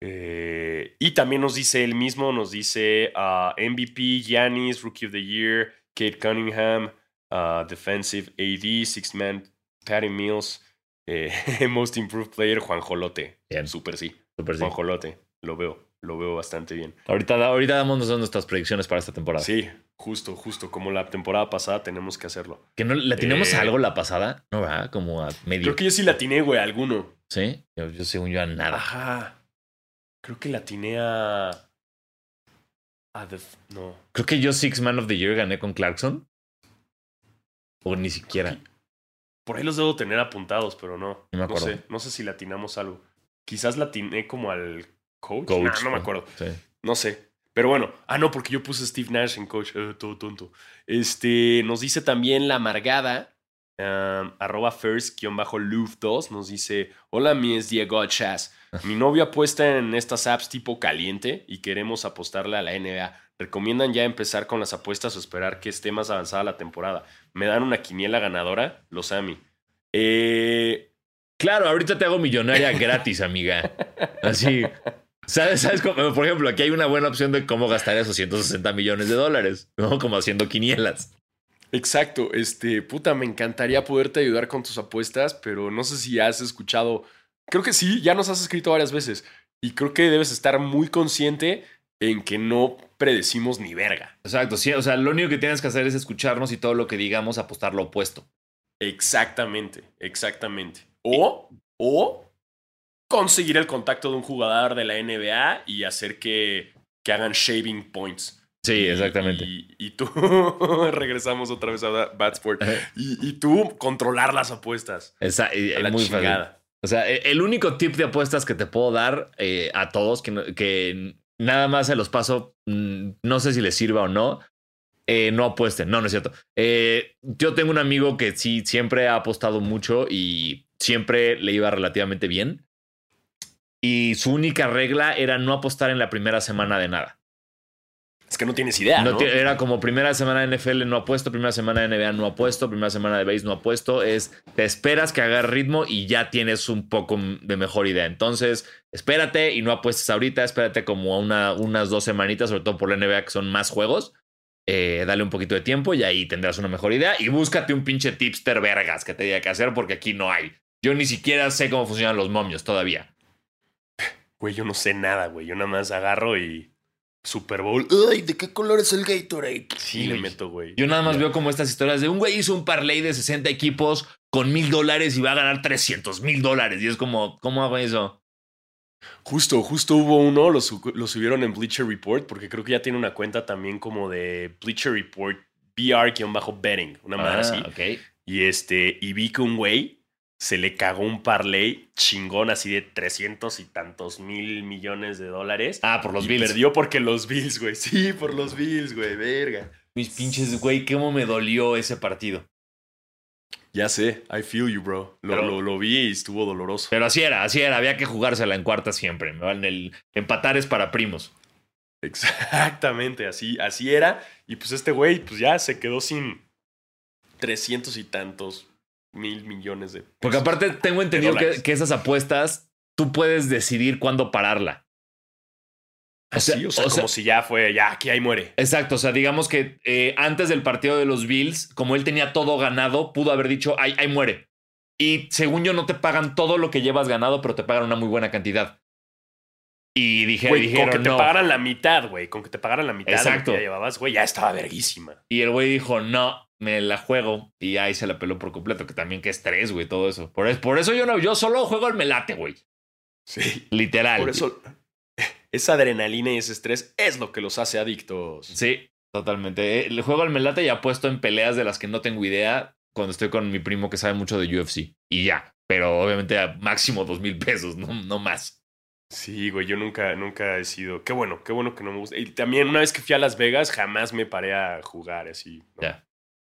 Eh, y también nos dice él mismo, nos dice ah, MVP, Giannis, Rookie of the Year, Kate Cunningham, ah, Defensive AD, Six Man, Patty Mills, eh, Most Improved Player, Juan Jolote. Bien. Súper sí. Súper sí. Juan Jolote. Lo veo, lo veo bastante bien. Ahorita, ahorita damos nuestras predicciones para esta temporada. Sí, justo, justo. Como la temporada pasada tenemos que hacerlo. ¿Que no le tenemos Eh, algo la pasada? No, ¿verdad? Como a medio. Creo que yo sí la atiné, güey, a alguno. Sí. Yo, yo según yo a nada. Ajá. Creo que la atiné a. A The. No. Creo que yo Six Man of the Year gané con Clarkson. O ni siquiera. Por ahí los debo tener apuntados, pero no. No me acuerdo. sé. No sé si la atinamos algo. Quizás la atiné como al coach. Coach, Nah, no me acuerdo. Sí. No sé. Pero bueno. Ah, no, porque yo puse Steve Nash en coach. Eh, todo tonto. Este. Nos dice también la amargada. um, arroba first-luf2 nos dice: Hola, mi es Diego Chas. Mi novio apuesta en estas apps tipo caliente y queremos apostarle a la NBA. ¿Recomiendan ya empezar con las apuestas o esperar que esté más avanzada la temporada? ¿Me dan una quiniela ganadora? Los Ami. Eh, Claro, ahorita te hago millonaria gratis, amiga. Así. ¿Sabes? ¿Sabes cómo? Por ejemplo, aquí hay una buena opción de cómo gastar esos 160 millones de dólares, ¿no? Como haciendo quinielas. Exacto, este, puta, me encantaría poderte ayudar con tus apuestas, pero no sé si has escuchado, creo que sí, ya nos has escrito varias veces y creo que debes estar muy consciente en que no predecimos ni verga. Exacto, sí. O sea, lo único que tienes que hacer es escucharnos y todo lo que digamos apostar lo opuesto. Exactamente, exactamente. O, o conseguir el contacto de un jugador de la NBA y hacer que, que hagan shaving points. Sí, exactamente. Y, y tú, regresamos otra vez a Bad Sport. Y, y tú controlar las apuestas. Esa- y- A la muy fácil. chingada. O sea, e- el único tip de apuestas que te puedo dar eh, a todos, que, que nada más se los paso, mm, no sé si les sirva o no, eh, no apuesten. No, no es cierto. Eh, yo tengo un amigo que sí siempre ha apostado mucho y siempre le iba relativamente bien. Y su única regla era no apostar en la primera semana de nada. Es que no tienes idea, No ¿no? ti- Era como primera semana de NFL no apuesto, primera semana de NBA no apuesto, primera semana de base no apuesto. Es te esperas que haga ritmo y ya tienes un poco de mejor idea. Entonces, espérate y no apuestes ahorita, espérate como a una, unas dos semanitas, sobre todo por la NBA que son más juegos. Eh, dale un poquito de tiempo y ahí tendrás una mejor idea. Y búscate un pinche tipster vergas que te diga qué hacer porque aquí no hay. Yo ni siquiera sé cómo funcionan los momios todavía. Güey, yo no sé nada, güey. Yo nada más agarro y. Super Bowl. Ay, ¿de qué color es el Gatorade? Sí, le meto, güey. Yo nada más veo como estas historias de un güey hizo un parlay de 60 equipos con mil dólares y va a ganar 300 mil dólares. Y es como, ¿cómo hago eso? Justo, justo hubo uno, lo, lo subieron en Bleacher Report, porque creo que ya tiene una cuenta también como de Bleacher Report BR-betting, una madre Ah, así. ok. Y este, y vi que un güey se le cagó un parlay chingón así de 300 y tantos mil millones de dólares. Ah, por los y Bills. perdió porque los Bills, güey. Sí, por los Bills, güey, verga. Mis pinches, güey, cómo me dolió ese partido. Ya sé, I feel you, bro. Lo, Pero- lo, lo vi y estuvo doloroso. Pero así era, así era. Había que jugársela en cuarta siempre. ¿no? En el empatar es para primos. Exactamente, así, así era. Y pues este güey, pues ya se quedó sin 300 y tantos mil millones de pesos. Porque aparte tengo entendido que, que esas apuestas tú puedes decidir cuándo pararla. Así, o sea, o sea- como si ya fue, ya aquí ahí muere. Exacto, o sea, digamos que eh, antes del partido de los Bills, como él tenía todo ganado, pudo haber dicho, ahí, ahí muere. Y según yo, no te pagan todo lo que llevas ganado, pero te pagan una muy buena cantidad. Y dije, Güey, dijeron, con que te no. pagaran la mitad, güey. Con que te pagaran la mitad de lo Exacto. que ya llevabas, güey, ya estaba verguísima. Y el güey dijo, no, me la juego. Y ahí se la peló por completo, que también que estrés, güey, todo eso. Por, es- por eso yo no, yo solo juego al melate, güey. Sí. Literal. Por eso, esa adrenalina y ese estrés es lo que los hace adictos. Sí, totalmente. Eh, Le juego al melate y apuesto en peleas de las que no tengo idea cuando estoy con mi primo que sabe mucho de UFC. Y ya. Pero obviamente a máximo dos mil pesos, no, no más. Sí, güey, yo nunca, nunca he sido. Qué bueno, qué bueno que no me gusta. Y también una vez que fui a Las Vegas, jamás me paré a jugar así. No, Ya.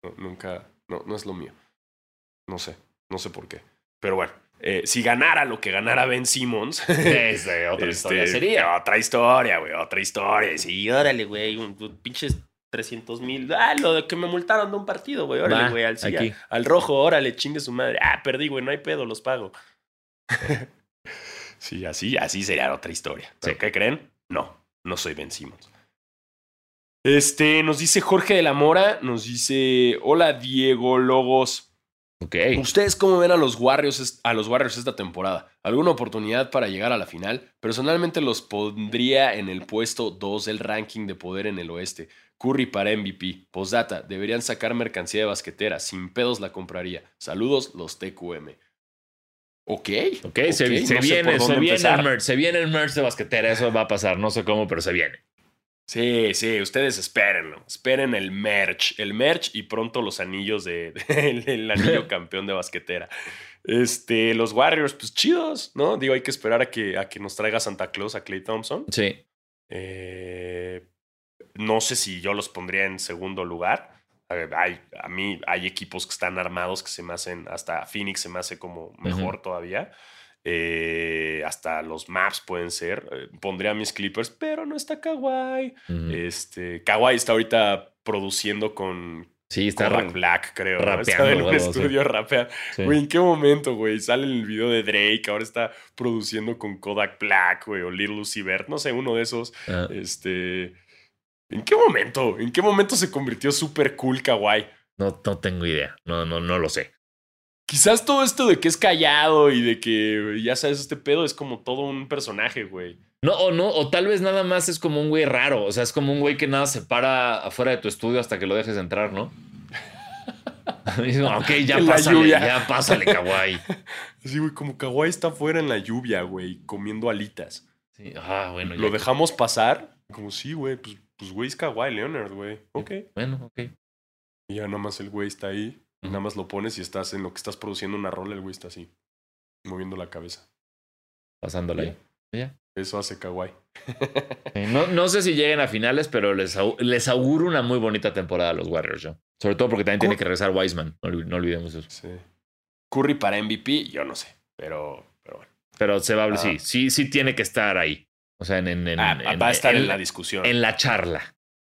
No, nunca, no, no es lo mío. No sé, no sé por qué. Pero bueno, eh, si ganara lo que ganara Ben Simmons. Es otra este, historia sería. Otra historia, güey, otra historia. Sí, órale, güey, un, un pinches 300 mil. Ah, lo de que me multaron de un partido, güey. Órale, güey, al, sí, al, al rojo, órale, chingue su madre. Ah, perdí, güey, no hay pedo, los pago. sí, así, así sería otra historia. ¿Pero Sí. qué creen? No, no soy Ben Simmons. Este, nos dice Jorge de la Mora, nos dice, hola Diego Logos. Ok. ¿Ustedes cómo ven a los Warriors a los Warriors esta temporada? ¿Alguna oportunidad para llegar a la final? Personalmente los pondría en el puesto 2 del ranking de poder en el oeste. Curry para MVP. Postdata, deberían sacar mercancía de basquetera. Sin pedos la compraría. Saludos, los TQM. Ok. Ok, se, no viene, se viene el merch, se viene el merch de basquetera, eso va a pasar, no sé cómo, pero se viene. Sí, sí, ustedes espérenlo. Esperen el merch. El merch y pronto los anillos de, de- el, el anillo campeón de basquetera. Este, los Warriors, pues chidos, ¿no? Digo, hay que esperar a que, a que nos traiga Santa Claus a Clay Thompson. Sí. Eh, no sé si yo los pondría en segundo lugar. Hay, a mí hay equipos que están armados que se me hacen, hasta Phoenix se me hace como mejor todavía. Eh, hasta los maps pueden ser. Eh, pondría mis Clippers, pero no está Kawhi. Este, Kawhi está ahorita produciendo con Sí, está Kodak Black, creo. ¿no? rapeando, Está en un estudio rapea. sí. Güey, ¿en qué momento, güey? Sale el video de Drake, ahora está produciendo con Kodak Black, güey, o Little Uzi Vert, no sé, uno de esos. Ah, Este. ¿En qué momento? ¿En qué momento se convirtió súper cool Kawhi? no, no tengo idea, no, no, no lo sé. Quizás todo esto de que es callado y de que, ya sabes, este pedo es como todo un personaje, güey. No, o no, o tal vez nada más es como un güey raro, o sea, es como un güey que nada se para afuera de tu estudio hasta que lo dejes entrar, ¿no? Y digo, ok, ya En pásale, ya pásale, kawaii. Así, güey, como Kawhi está afuera en la lluvia, güey, comiendo alitas. Sí, ah, bueno, Lo ya- dejamos pasar. Como, sí, güey, pues, pues, güey, es Kawhi Leonard, güey. Ok. Bueno, ok. Y ya nada más el güey está ahí. Nada más lo pones y estás en lo que estás produciendo una rola, el güey está así, moviendo la cabeza. Pasándola ahí. Eso hace Kawhi. Eh, No, no sé si lleguen a finales, pero les, les auguro una muy bonita temporada a los Warriors, yo. Sobre todo porque también tiene que regresar Wiseman. No, no olvidemos eso. Sí. Curry para MVP, yo no sé. Pero, pero bueno. Pero se va a Ah. sí, sí, sí tiene que estar ahí. O sea, en, en, en- Ah, en- va a estar en la discusión. en la charla.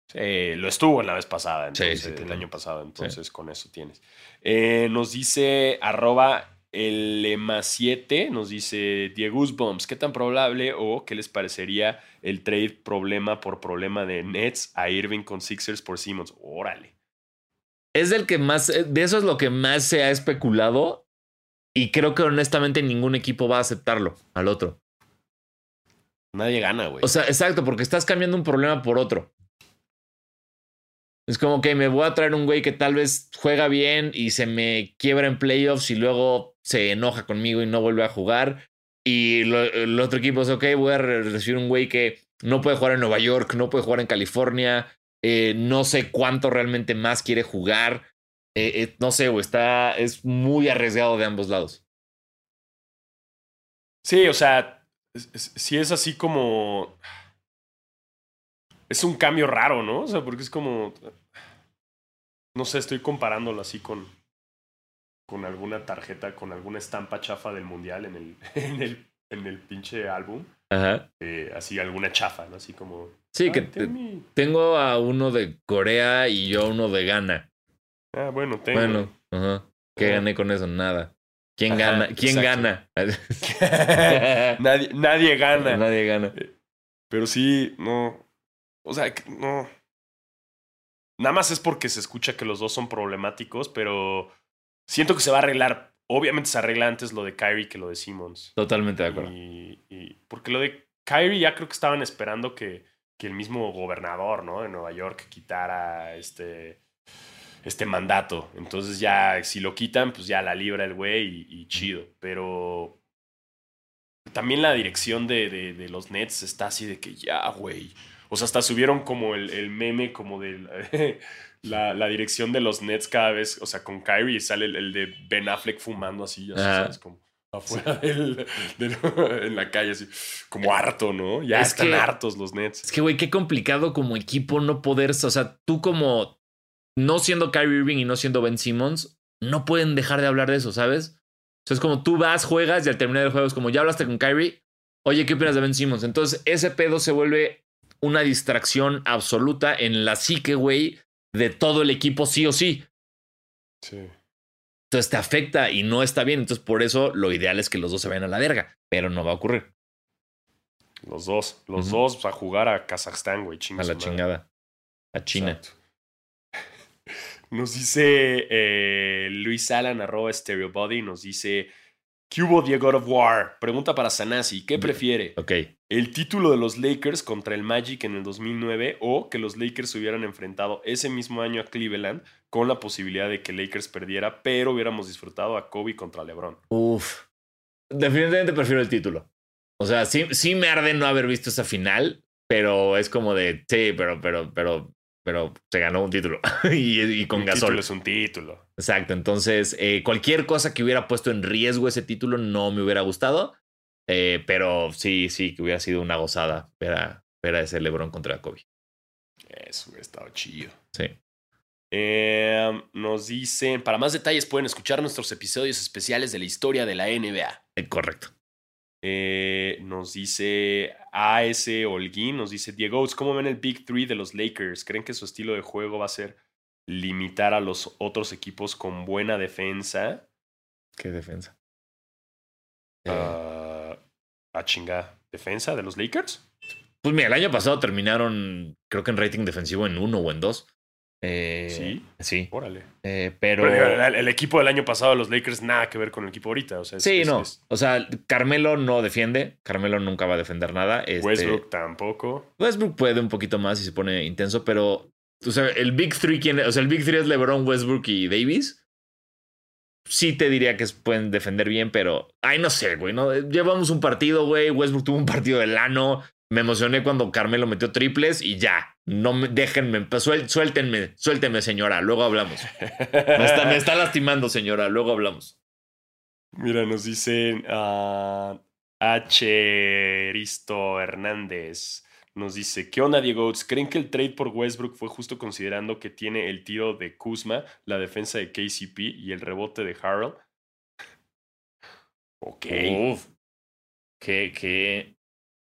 Sí, lo estuvo en la vez pasada, entonces, sí, el año pasado, entonces con eso tienes. Eh, nos dice arroba el EMA 7, nos dice Diego Bumps, ¿qué tan probable o qué les parecería el trade problema por problema de Nets a Irving con Sixers por Simmons? Órale. Es del que más, eh, de eso es lo que más se ha especulado. Y creo que honestamente ningún equipo va a aceptarlo al otro. Nadie gana, güey. O sea, exacto, porque estás cambiando un problema por otro. Es como que me voy a traer un güey que tal vez juega bien y se me quiebra en playoffs y luego se enoja conmigo y no vuelve a jugar. Y el otro equipo es, ok, voy a re- recibir un güey que no puede jugar en Nueva York, no puede jugar en California, eh, no sé cuánto realmente más quiere jugar. Eh, eh, no sé, güey, está, es muy arriesgado de ambos lados. Sí, o sea, sí es así como. Es un cambio raro, ¿no? O sea, porque es como. no sé, estoy comparándolo así con, con alguna tarjeta, con alguna estampa chafa del mundial en el, en el, en el pinche álbum. Ajá. Eh, así alguna chafa, ¿no? Así como. Sí, que tengo a uno de Corea y yo a uno de Ghana. Ah, bueno, tengo. Bueno, ajá. ¿Qué gané con eso? Nada. ¿Quién Ajá, gana? ¿Quién exacto. gana? nadie, nadie gana. Nadie gana. Pero sí, no. O sea, no. Nada más es porque se escucha que los dos son problemáticos, pero siento que se va a arreglar. Obviamente se arregla antes lo de Kyrie que lo de Simmons. Totalmente de acuerdo. Y, y- porque lo de Kyrie ya creo que estaban esperando que, que el mismo gobernador ¿no? de Nueva York quitara este, este mandato. Entonces ya si lo quitan, pues ya la libra el güey y, y chido. Pero también la dirección de, de- de los Nets está así de que ya, güey. O sea, hasta subieron como el, el meme como de la, la dirección de los Nets cada vez, o sea, con Kyrie sale el, el de Ben Affleck fumando así, Ajá. ¿sabes? Como afuera del, del- en la calle, así, como harto, ¿no? Ya Es están que- hartos los Nets. Es que, güey, qué complicado como equipo no poder. O sea, tú como no siendo Kyrie Irving y no siendo Ben Simmons, no pueden dejar de hablar de eso, ¿sabes? O sea, es como tú vas, juegas y al terminar el juego es como ya hablaste con Kyrie. Oye, ¿qué opinas de Ben Simmons? Entonces, ese pedo se vuelve una distracción absoluta en la psique, güey, de todo el equipo, sí o sí. Sí. Entonces te afecta y no está bien. Entonces, por eso lo ideal es que los dos se vayan a la verga, pero no va a ocurrir. Los dos, los dos a jugar a Kazajstán, güey. A la chingada. A China. Exacto. Nos dice eh, Luis Alan, arroba Stereo Body, nos dice, ¿qué hubo Diego God of War? Pregunta para Sanasi, ¿qué prefiere? Ok. ¿El título de los Lakers contra el Magic en el 2009 o que los Lakers se hubieran enfrentado ese mismo año a Cleveland con la posibilidad de que Lakers perdiera, pero hubiéramos disfrutado a Kobe contra LeBron? Uf. Definitivamente prefiero el título. O sea, sí, sí me arde no haber visto esa final, pero es como de, sí, pero, pero, pero, pero se ganó un título. y, y con Un gasol. título es un título. Exacto. Entonces, eh, cualquier cosa que hubiera puesto en riesgo ese título no me hubiera gustado. Eh, pero sí, sí, que hubiera sido una gozada ver a, ver a ese LeBron contra Kobe. Eso hubiera estado chido. Sí. Eh, nos dicen, para más detalles pueden escuchar nuestros episodios especiales de la historia de la NBA. Eh, correcto. Eh, nos dice AS Holguín, nos dice Diego, ¿cómo ven el Big Three de los Lakers? ¿Creen que su estilo de juego va a ser limitar a los otros equipos con buena defensa? Qué defensa. Eh, Ah, a chingar. ¿Defensa de los Lakers? pues mira, el año pasado terminaron, creo que en rating defensivo en uno o en dos. Eh, Sí. Sí. Órale. Eh, pero. El, el equipo del año pasado de los Lakers nada que ver con el equipo ahorita. O sea, es- sí, es- no. es- O sea, Carmelo no defiende. Carmelo nunca va a defender nada. Este, Westbrook tampoco. Westbrook puede un poquito más y se pone intenso, pero. O sea, el Big Three, ¿quién? O sea, el Big Three es LeBron, Westbrook y Davis. Sí te diría que pueden defender bien, pero. Ay, no sé, güey. ¿no? Llevamos un partido, güey. Westbrook tuvo un partido del ano. Me emocioné cuando Carmelo metió triples y ya. No me déjenme. en paz. Suel- suéltenme, suéltenme, señora. Luego hablamos. Me está, me está lastimando, señora. Luego hablamos. Mira, nos dicen ah, H. Risto Hernández. Nos dice, ¿qué onda, Diego? ¿Creen que el trade por Westbrook fue justo considerando que tiene el tiro de Kuzma, la defensa de KCP y el rebote de Harold? Ok. Uf. Qué, qué,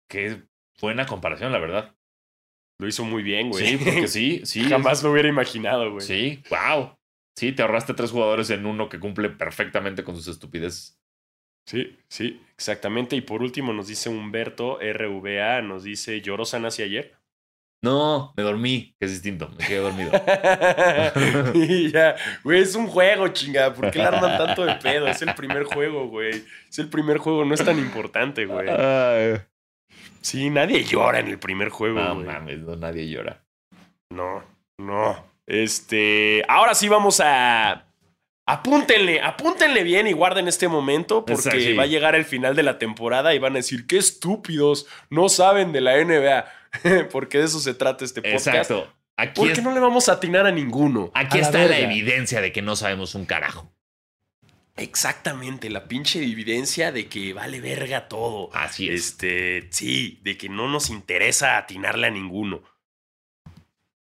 qué buena comparación, la verdad. Lo hizo muy bien, güey. Sí, porque sí, sí. Jamás lo hubiera imaginado, güey. Sí, wow. Sí, te ahorraste tres jugadores en uno que cumple perfectamente con sus estupideces. Sí, sí, exactamente. Y por último nos dice Humberto RVA, nos dice, ¿lloró Sanasi ayer? No, me dormí, que es distinto, me quedé dormido. y ya, güey, es un juego, chinga. ¿Por qué le arman tanto de pedo? Es el primer juego, güey. Es el primer juego, no es tan importante, güey. Sí, nadie llora en el primer juego, no mames, no, nadie llora. No, no. Este, ahora sí vamos a... Apúntenle, apúntenle bien y guarden este momento porque va a llegar el final de la temporada y van a decir, qué estúpidos, no saben de la NBA, porque de eso se trata este podcast. Exacto. Aquí, ¿Por es- qué no le vamos a atinar a ninguno? aquí A está la evidencia de que no sabemos un carajo. Exactamente, la pinche evidencia de que vale verga todo. Así es. Este, sí, de que no nos interesa atinarle a ninguno.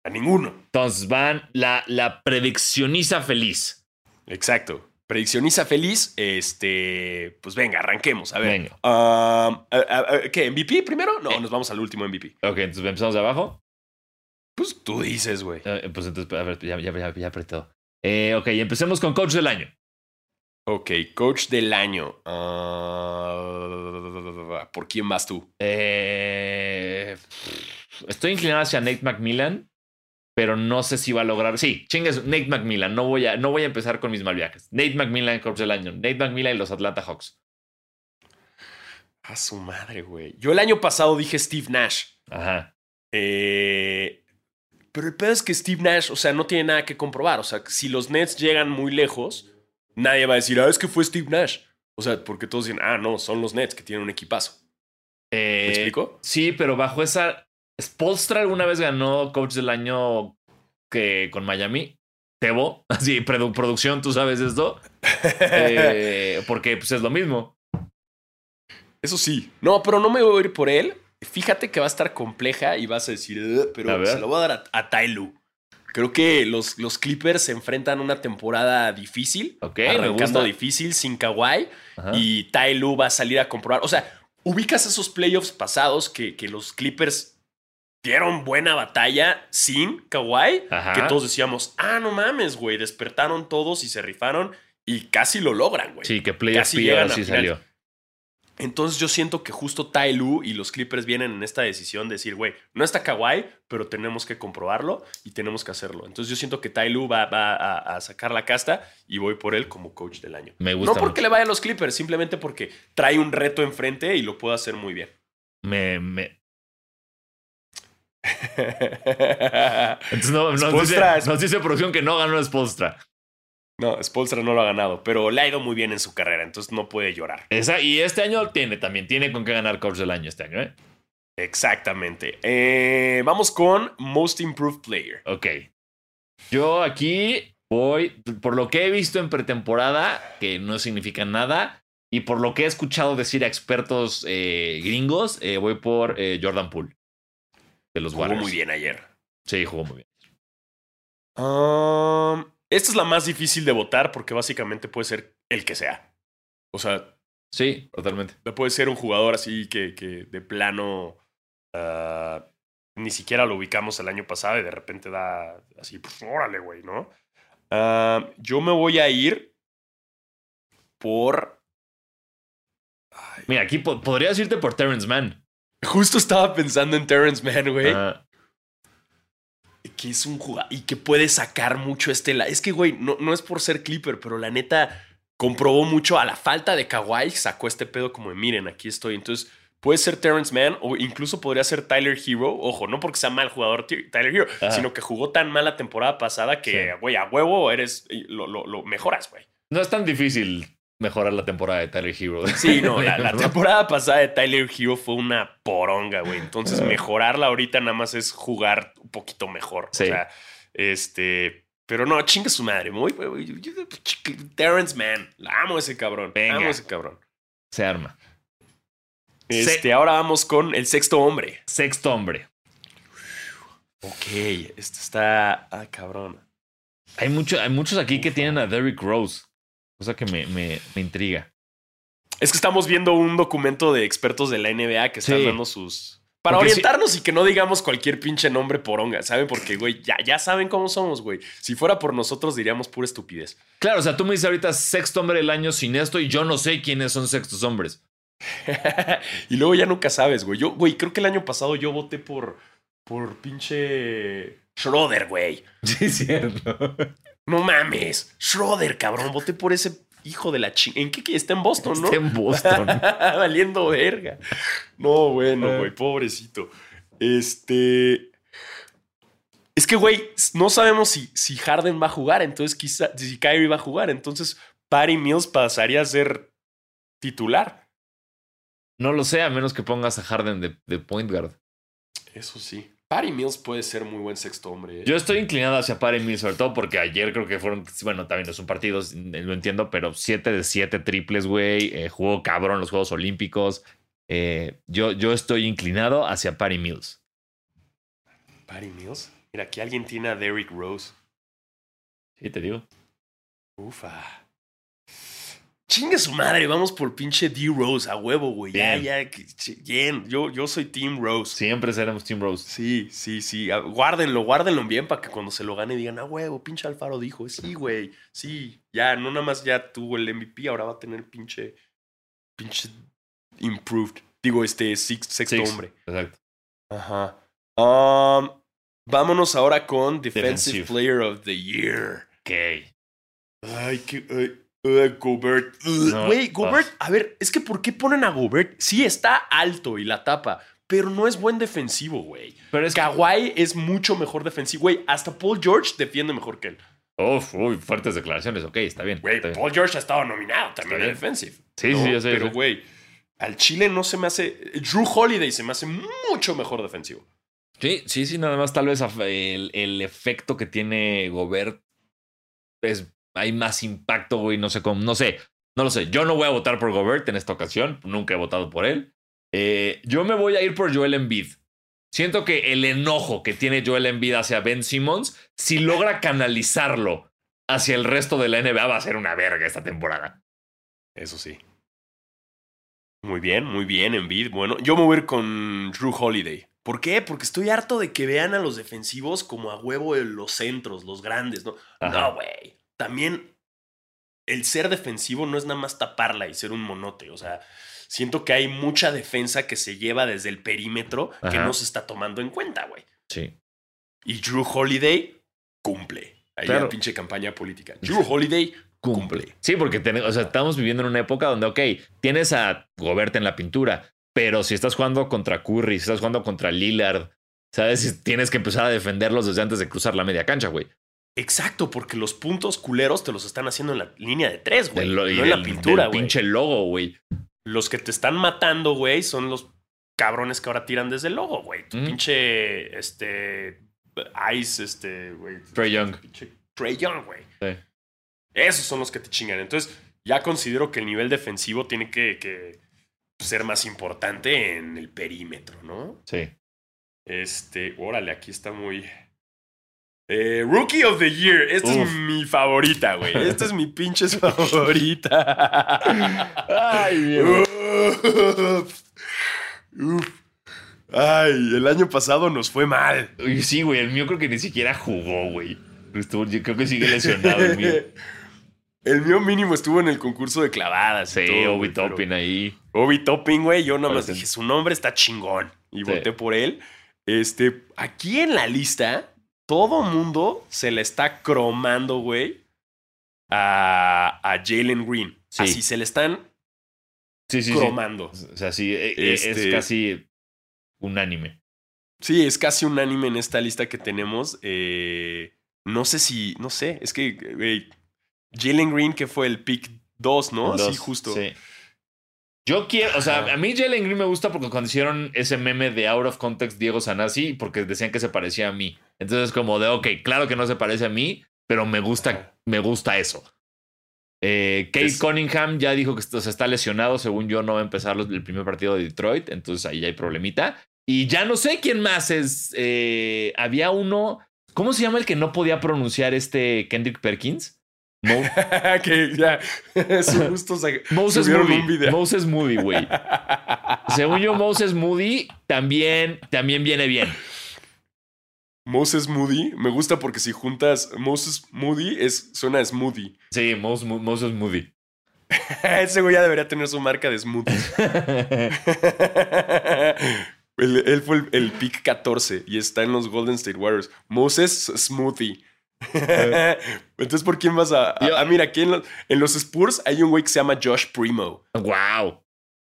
A ninguno. Entonces van la, la prediccioniza feliz. Exacto. Prediccioniza feliz. Este. Pues venga, arranquemos. A ver. Venga. Um, ¿Qué? ¿MVP primero? No, nos vamos al último MVP. Ok, entonces empezamos de abajo. Pues tú dices, güey. Eh, pues entonces, a ver, ya, ya, ya, ya apretó. Eh, ok, empecemos con coach del año. Ok, coach del año. Ah, ¿Por quién vas tú? Eh, estoy inclinado hacia Nate McMillan, pero no sé si va a lograr. Sí, chingues, Nate McMillan. No voy a, no voy a empezar con mis mal viajes. Nate McMillan, coach del año. Nate McMillan y los Atlanta Hawks. A su madre, güey. Yo el año pasado dije Steve Nash. Ajá. Eh, pero el pedo es que Steve Nash, o sea, no tiene nada que comprobar. O sea, si los Nets llegan muy lejos, nadie va a decir, ah, es que fue Steve Nash. O sea, porque todos dicen, ah, no, son los Nets que tienen un equipazo. Eh, ¿Me explico? Sí, pero bajo esa. Spolstra alguna vez ganó coach del año que con Miami. Tebo, así, produ- producción, tú sabes esto. Eh, porque pues es lo mismo. Eso sí. No, pero no me voy a ir por él. Fíjate que va a estar compleja y vas a decir, A pero ver. se lo voy a dar a, a Lue. Creo que los, los Clippers se enfrentan a una temporada difícil. Ok, arrancando difícil, sin Kawhi. Ajá. Y Ty Lue va a salir a comprobar. O sea, ubicas esos playoffs pasados que, que los Clippers dieron buena batalla sin Kawhi. Ajá. Que todos decíamos, ah, no mames, güey. Despertaron todos y se rifaron y casi lo logran, güey. Sí, que playoff Casi P llegan ahora a sí salió. Entonces yo siento que justo Ty Lue y los Clippers vienen en esta decisión de decir, güey, no está Kawhi, pero tenemos que comprobarlo y tenemos que hacerlo. Entonces yo siento que Ty Lue va, va a, a sacar la casta y voy por él como coach del año. Me gusta. No porque mucho. le vaya a los Clippers, simplemente porque trae un reto enfrente y lo puede hacer muy bien. Me, me- Entonces no, nos, dice, nos dice producción que no ganó Spolstra. No, Spolstra no lo ha ganado, pero le ha ido muy bien en su carrera, entonces no puede llorar. Esa, y este año tiene también, tiene con qué ganar coach del año este año, ¿eh? Exactamente. Eh, vamos con Most Improved Player. Ok. Yo aquí voy, por lo que he visto en pretemporada, que no significa nada, y por lo que he escuchado decir a expertos eh, gringos, eh, voy por Jordan Poole. De los Jugó Warriors. muy bien ayer. Sí, jugó muy bien. Um, esta es la más difícil de votar porque básicamente puede ser el que sea. O sea, Sí, totalmente. puede ser un jugador así que, que de plano ah, ni siquiera lo ubicamos el año pasado y de repente da así, pues, órale, güey, ¿no? Ah, yo me voy a ir por... Ay, Mira, aquí po- podrías irte por Terrence Mann. justo estaba pensando en Terrence Mann, güey. Ajá. Que es un jugador y que puede sacar mucho este. Es que, güey, no, no es por ser Clipper, pero la neta comprobó mucho a la falta de Kawhi. Sacó este pedo como de miren, aquí estoy. Entonces, puede ser Terrence Mann o incluso podría ser Tyler Hero. Ojo, no porque sea mal jugador Ty- Tyler Hero, Ajá. sino que jugó tan mal la temporada pasada que, Sí. güey, a huevo eres. Lo, lo- lo mejoras, güey. No es tan difícil mejorar la temporada de Tyler Hero. Sí, no, la, la temporada pasada de Tyler Hero fue una poronga, güey. Entonces, mejorarla ahorita nada más es jugar un poquito mejor. Sí. O sea, este. Pero no, chinga su madre. Muy, Terrence Mann. La amo a ese cabrón. Venga. Amo ese cabrón. Se arma. Este, ahora vamos con el sexto hombre. Sexto hombre. Ok, esto está. Ah, cabrón. Hay, mucho, hay muchos aquí que tienen a Derrick Rose. Cosa que me, me, me intriga. Es que estamos viendo un documento de expertos de la NBA que están Sí. dando sus. Para Porque orientarnos y que no digamos cualquier pinche nombre poronga, ¿saben? Porque, güey, ya, ya saben cómo somos, güey. Si fuera por nosotros diríamos pura estupidez. Claro, o sea, tú me dices ahorita sexto hombre del año sin esto y yo no sé quiénes son sextos hombres. y luego ya nunca sabes, güey. Yo, güey, creo que el año pasado yo voté por. por pinche. Schroeder, güey. Sí, cierto. No mames. Schroeder, cabrón. Voté por ese hijo de la ching. ¿En qué? qué? Está en Boston, ¿no? Está en Boston. Valiendo verga. No, bueno, Eh. güey, pobrecito. Este. Es que, güey, no sabemos si, si Harden va a jugar, entonces quizá si Kyrie va a jugar, entonces Patty Mills pasaría a ser titular. No lo sé, a menos que pongas a Harden de, de point guard. Eso sí. Patty Mills puede ser muy buen sexto hombre. ¿eh? Yo estoy inclinado hacia Patty Mills, sobre todo porque ayer creo que fueron, bueno, también no son partidos, lo entiendo, pero 7 de 7 triples, güey. eh, jugó cabrón los Juegos Olímpicos. Eh, yo, yo estoy inclinado hacia Patty Mills. Patty Mills. Mira, aquí alguien tiene a Derrick Rose. Sí, te digo. Ufa. Chingue su madre, vamos por pinche D Rose a huevo, güey. Ya, ya, bien. Yo, yo soy Team Rose. Siempre seremos Team Rose. Sí, sí, sí. Guárdenlo, guárdenlo bien para que cuando se lo gane digan, ah, huevo, pinche Alfaro dijo. Sí, güey. Sí. Ya, no nada más ya tuvo el MVP, ahora va a tener pinche. Pinche. Improved. Digo, este six- sexto Six. hombre. Exacto. Ajá. Um, vámonos ahora con Defensive, Defensive. Player of the Year. Ok. Ay, qué. ay, ay, Gobert. No, Güey, ah. Gobert. A ver, es que ¿por qué ponen a Gobert? Sí, está alto y la tapa, pero no es buen defensivo, güey. Pero es que. Kawhi es mucho mejor defensivo. Güey, hasta Paul George defiende mejor que él. Uf, uy, fuertes declaraciones. Ok, está bien. Güey, bien. Paul George ha estado nominado también en defensive. Sí, ¿no? sí, yo sé. Pero, güey, al Chile no se me hace. Drew Holiday se me hace mucho mejor defensivo. Sí, sí, sí, nada más tal vez el efecto que tiene Gobert es hay más impacto, güey, no sé cómo, no sé, no lo sé. Yo no voy a votar por Gobert en esta ocasión, nunca he votado por él. Eh, yo me voy a ir por Joel Embiid. Siento que el enojo que tiene Joel Embiid hacia Ben Simmons, si logra canalizarlo hacia el resto de la NBA, va a ser una verga esta temporada. Eso sí. Muy bien, muy bien, Embiid. Bueno, yo me voy a ir con Drew Holiday. ¿Por qué? Porque estoy harto de que vean a los defensivos como a huevo en los centros, los grandes, ¿no? Ajá. No, güey. También el ser defensivo no es nada más taparla y ser un monote. O sea, siento que hay mucha defensa que se lleva desde el perímetro que no se está tomando en cuenta, güey. Sí. Y Drew Holiday cumple. Ahí Claro. la pinche campaña política. Drew Holiday cumple. Sí, porque ten- o sea, estamos viviendo en una época donde, ok, tienes a Gobert en la pintura, pero si estás jugando contra Curry, si estás jugando contra Lillard, ¿sabes? Tienes que empezar a defenderlos desde antes de cruzar la media cancha, güey. Exacto, porque los puntos culeros te los están haciendo en la línea de tres, güey. No en la pintura, güey. pinche logo, güey. Los que te están matando, güey, son los cabrones que ahora tiran desde el logo, güey. Tu Mm. pinche, este, Ice, este, güey. Trae Young. Pinche Trae Young, güey. Sí. Esos son los que te chingan. Entonces, ya considero que el nivel defensivo tiene que, que ser más importante en el perímetro, ¿no? Sí. Este, órale, aquí está muy. Eh, Rookie of the Year. Esta Uf. es mi favorita, güey. Esta es mi pinche favorita. Ay, Uf. Uf. Ay, el año pasado nos fue mal. Sí, güey, el mío creo que ni siquiera jugó, güey. Yo creo que sigue lesionado el mío. El mío mínimo estuvo en el concurso de clavadas. Sí, todo, Obi güey, pero- Toppin ahí. Obi Topping, güey. Yo nada más dije, su nombre está chingón. Y Sí. voté por él. Este, aquí en la lista, todo mundo se le está cromando, güey, a, a Jalen Green. Sí. Así se le están Sí, sí, sí. cromando. O sea, sí, e- e- es Este- casi unánime. Sí, es casi unánime en esta lista que tenemos. Eh, no sé si, no sé, es que, güey, Jalen Green, que fue el pick 2, ¿no? Dos, sí, justo. sí. Yo quiero, o sea, a mí Jalen Green me gusta porque cuando hicieron ese meme de Out of Context Diego Sanasi, porque decían que se parecía a mí. Entonces, como de, ok, claro que no se parece a mí, pero me gusta, me gusta eso. Eh, Kate Es- Cunningham ya dijo que o sea, está lesionado, según yo, no va a empezar el primer partido de Detroit, entonces ahí ya hay problemita. Y ya no sé quién más es. eh, había uno, ¿cómo se llama el que no podía pronunciar este Kendrick Perkins? Mo- que ya, su gusto se- Moses Moody. un video. Moses Moody, güey. Según yo, Moses Moody también, también viene bien. Moses Moody, me gusta porque si juntas Moses Moody, es, suena a smoothie. Sí, Mos- Mo- Moses Moody. Ese güey ya debería tener su marca de smoothie. él, él fue el, el pick 14 y está en los Golden State Warriors. Moses Smoothie. Entonces, ¿por quién vas a...? a- Yo- ah, mira, aquí en los, en los Spurs hay un güey que se llama Josh Primo. wow.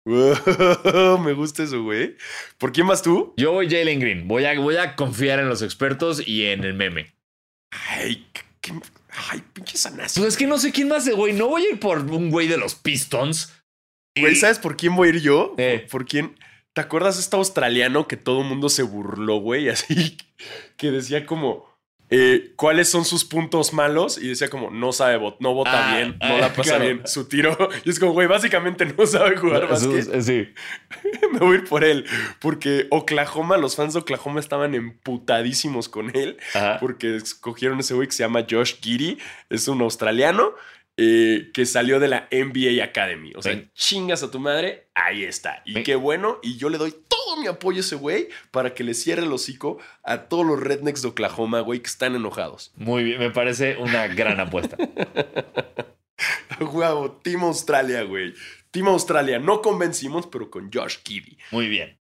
me gusta eso, güey. ¿Por quién vas tú? Yo voy Jalen Green. Voy a, voy a confiar en los expertos y en el meme. Ay, qué- ay pinche sanazo. Pues es que no sé quién más, güey. No voy a ir por un güey de los Pistons. Güey, ¿sabes por quién voy a ir yo? Eh. ¿Por quién? ¿Te acuerdas de este australiano que todo el mundo se burló, güey? Así que decía como. Eh, cuáles son sus puntos malos y decía como, no sabe, no vota Ah, bien, no ah, la pasa claro. bien, su tiro. Y es como, güey, básicamente no sabe jugar básquet. sí. Me voy a ir por él. Porque Oklahoma, los fans de Oklahoma estaban emputadísimos con él. Ajá. Porque escogieron ese güey que se llama Josh Giddy. Es un australiano eh, que salió de la NBA Academy. O sea, Ven. chingas a tu madre, ahí está. Y Ven. qué bueno. Y yo le doy todo mi apoyo a ese güey para que le cierre el hocico a todos los rednecks de Oklahoma, güey, que están enojados. Muy bien, me parece una gran apuesta. Huevo, Team Australia, güey. Team Australia. No convencimos, pero con Josh Giddy. Muy bien.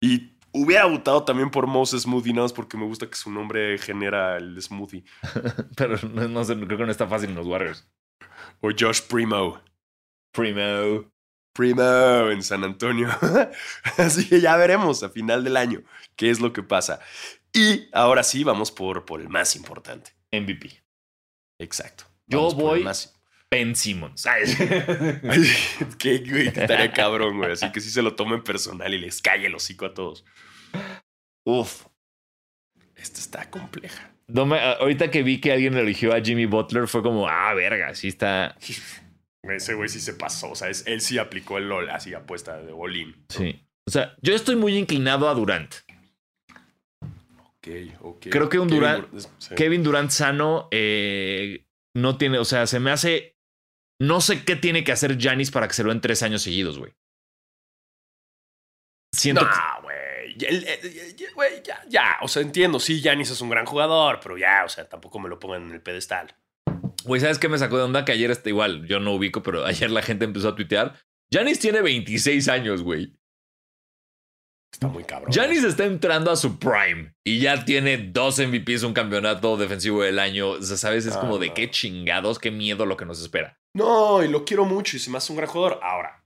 Y hubiera votado también por Moses Smoothie, nada más porque me gusta que su nombre genera el smoothie. Pero no, no sé, creo que no está fácil en los Warriors. O Josh Primo. Primo. Primo en San Antonio. Así que ya veremos a final del año qué es lo que pasa. Y ahora sí, vamos por, por el más importante. MVP. Exacto. Yo voy- más- Ben Simmons. Qué güey, estaría cabrón, güey. Así que sí se lo tomen personal y les calle el hocico a todos. Uf. Esta está compleja. No me- ahorita que vi que alguien eligió a Jimmy Butler fue como, ah, verga, sí está. Ese güey sí se pasó. O sea, es- él sí aplicó el LOL, así apuesta de Olin. Sí. O sea, yo estoy muy inclinado a Durant. Ok, ok. Creo que un Kevin Durant- sí. Kevin Durant sano eh, no tiene, o sea, se me hace. No sé qué tiene que hacer Janis para que se lo den tres años seguidos, güey. Siento No. Ya, ya. O sea, entiendo. Sí, Yanis es un gran jugador, pero ya, o sea, tampoco me lo pongan en el pedestal. Güey, ¿sabes qué me sacó de onda? Que ayer está igual, yo no ubico, pero ayer la gente empezó a tuitear. Janis tiene 26 años, güey. Está muy cabrón. Janis está entrando a su prime y ya tiene dos MVPs, un campeonato defensivo del año. O sea, ¿sabes? Es Ah, como de qué chingados, qué miedo lo que nos espera. No, y lo quiero mucho y se me hace un gran jugador. Ahora,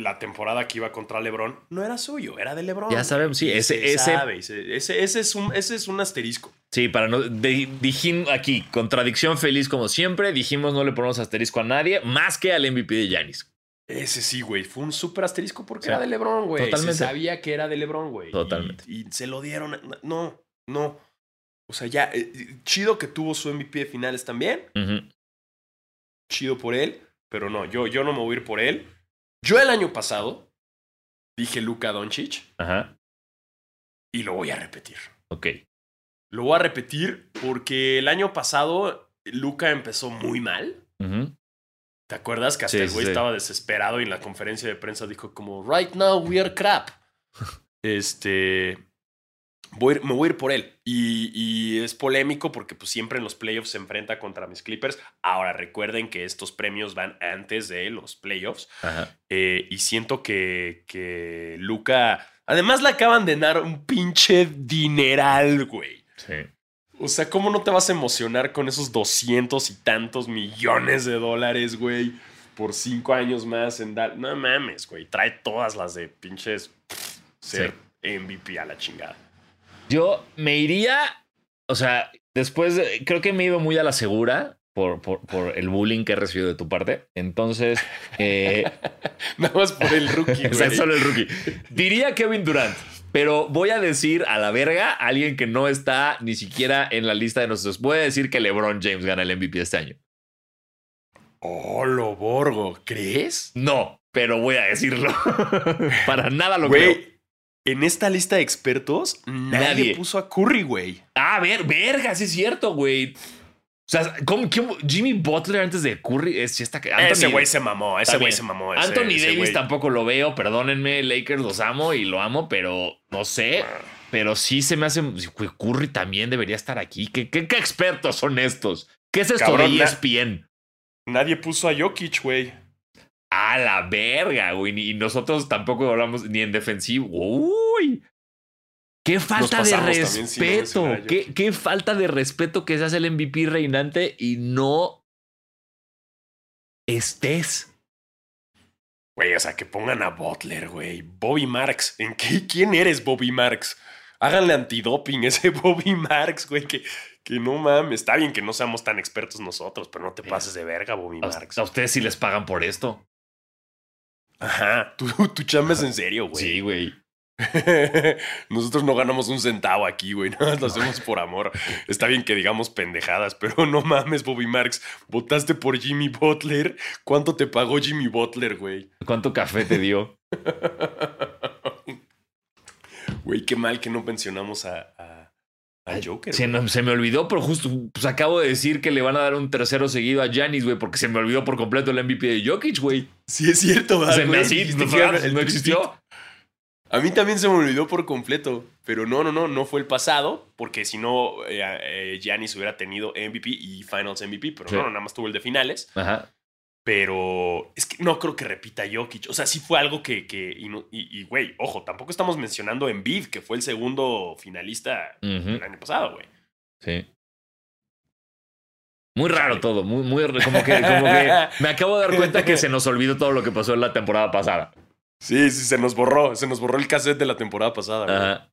la temporada que iba contra LeBron no era suyo, era de LeBron. Ya sabemos, sí, ese- se ese- ese, ese es un, ese es un asterisco. Sí, para no. dijimos aquí, contradicción feliz como siempre. Dijimos no le ponemos asterisco a nadie más que al MVP de Janis. Ese sí, güey. Fue un súper asterisco porque era de LeBron, güey. Totalmente. Se sabía que era de LeBron, güey. Totalmente. Y, y se lo dieron. a- No, no. O sea, ya. eh, chido que tuvo su MVP de finales también. Chido por él. Pero no, yo, yo no me voy a ir por él. Yo el año pasado dije Luka Doncic Ajá. y lo voy a repetir. Ok. Lo voy a repetir porque el año pasado Luca empezó muy mal. ¿Te acuerdas que hasta Sí, el güey sí. estaba desesperado y en la conferencia de prensa dijo como, right now we are crap? este, voy a ir- me voy a ir por él. Y, y es polémico porque pues siempre en los playoffs se enfrenta contra mis Clippers. Ahora recuerden que estos premios van antes de los playoffs. Ajá. Eh, y siento que, que Luca, además le acaban de dar un pinche dineral, güey. Sí. O sea, ¿cómo no te vas a emocionar con esos doscientos y tantos millones de dólares, güey? Por cinco años más en dar. No mames, güey. Trae todas las de pinches pff, ser MVP a la chingada. Yo me iría. O sea, después de- creo que me he ido muy a la segura por, por, por el bullying que he recibido de tu parte. Entonces, eh, Nada más por el rookie, o sea, solo el rookie. Diría Kevin Durant. Pero voy a decir a la verga a alguien que no está ni siquiera en la lista de nosotros. Voy a decir que LeBron James gana el MVP este año. Oh, lo borgo. ¿Crees? No, pero voy a decirlo. Para nada lo creo. En esta lista de expertos, nadie, Nadie. puso a Curry, güey. Ah, a ver, verga, sí es cierto, güey. O sea, ¿cómo, cómo- Jimmy Butler antes de Curry es está ese güey se mamó, ese güey se mamó. ese- Anthony ese Davis tampoco lo veo, perdónenme, Lakers los amo y lo amo, pero no sé. Pero sí se me hace. Curry también debería estar aquí. ¿Qué, qué, qué expertos son estos? ¿Qué es esto Cabrón, de na-? Nadie puso a Jokic, güey. A la verga, güey. Y nosotros tampoco hablamos ni en defensivo. Uy. Qué falta de también respeto. qué, qué falta de respeto que seas el MVP reinante y no estés. Güey, o sea, que pongan a Butler, güey. Bobby Marks. ¿En qué? ¿Quién eres, Bobby Marks? Háganle antidoping ese Bobby Marks, güey. Que, que no mames. Está bien que no seamos tan expertos nosotros, pero no te pases de verga, Bobby A, Marks. a ustedes sí les pagan por esto. Ajá. Tu, tu chamba es en serio, güey. Sí, güey. Nosotros no ganamos un centavo aquí, güey. Nada más lo hacemos por amor. Está bien que digamos pendejadas, pero no mames, Bobby Marks. Votaste por Jimmy Butler. ¿Cuánto te pagó Jimmy Butler, güey? ¿Cuánto café te dio? Güey, qué mal que no mencionamos a, a- al Joker. Se, güey. no- se me olvidó, pero justo pues acabo de decir que le van a dar un tercero seguido a Giannis, güey, porque se me olvidó por completo el MVP de Jokic, güey. Sí, es cierto, ¿verdad, Se me así, no, el existió. A mí también se me olvidó por completo, pero no, no, no, no fue el pasado, porque si no, eh, eh, Giannis hubiera tenido MVP y Finals MVP, pero Sí. no, no, nada más tuvo el de finales. Ajá. Pero es que no creo que repita Jokic. O sea, sí fue algo que. que y, güey, ojo, tampoco estamos mencionando en Embiid, que fue el segundo finalista el año pasado, güey. Sí. Muy raro todo, muy, muy como que, como que me acabo de dar cuenta que se nos olvidó todo lo que pasó en la temporada pasada. Sí, sí, se nos borró. Se nos borró el cassette de la temporada pasada, güey. Ajá.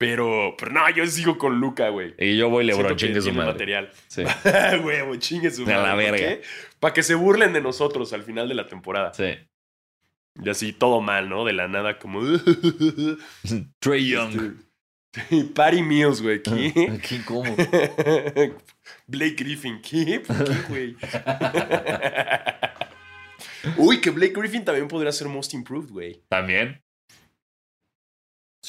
Pero, pero no, yo sigo con Luca, güey. Y yo voy LeBron, chingue su madre. material. Sí, Huevo, chingue su A madre. la ¿por verga. Para que se burlen de nosotros al final de la temporada. sí. Y así todo mal, ¿no? De la nada, como. Trey Young. Este, Patty Mills, güey. ¿Qué? ¿Qué? ¿Cómo? Blake Griffin, ¿qué? ¿Por qué, güey? Uy, que Blake Griffin también podría ser Most Improved, güey. ¿También?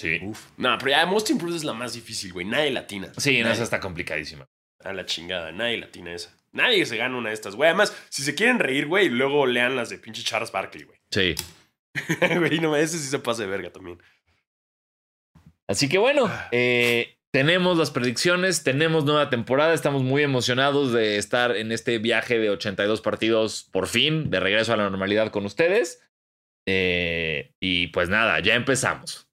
Sí. Uf. No, pero ya Most Improved es la más difícil, güey. Nadie latina. Sí, no, esa está complicadísima. A la chingada, nadie latina esa. Nadie se gana una de estas, güey. Además, si se quieren reír, güey, luego lean las de pinche Charles Barkley, güey. Sí. Güey, no, ese sí se pasa de verga también. Así que bueno, eh, tenemos las predicciones, tenemos nueva temporada, estamos muy emocionados de estar en este viaje de 82 partidos por fin, de regreso a la normalidad con ustedes. Eh, y pues nada, ya empezamos.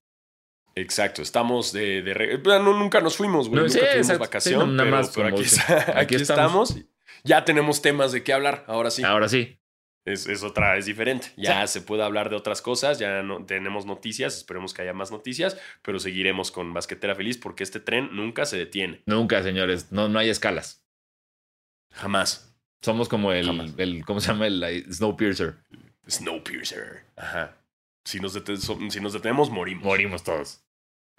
Exacto, estamos de, de re- bueno, nunca nos fuimos, güey. No, nunca sí, tuvimos exacto. vacación, Sí, nada pero, más pero como aquí, está- estamos. estamos. Ya tenemos temas de qué hablar, ahora sí. Ahora sí. Es, es otra, es diferente. Ya se puede hablar de otras cosas, ya no tenemos noticias, esperemos que haya más noticias, pero seguiremos con Basquetera Feliz porque este tren nunca se detiene. Nunca, señores, no, no hay escalas. Jamás. Somos como el, el ¿cómo se llama? El, Snowpiercer. Snowpiercer. Ajá. Si nos, dete- so- si nos detenemos, morimos. Morimos todos.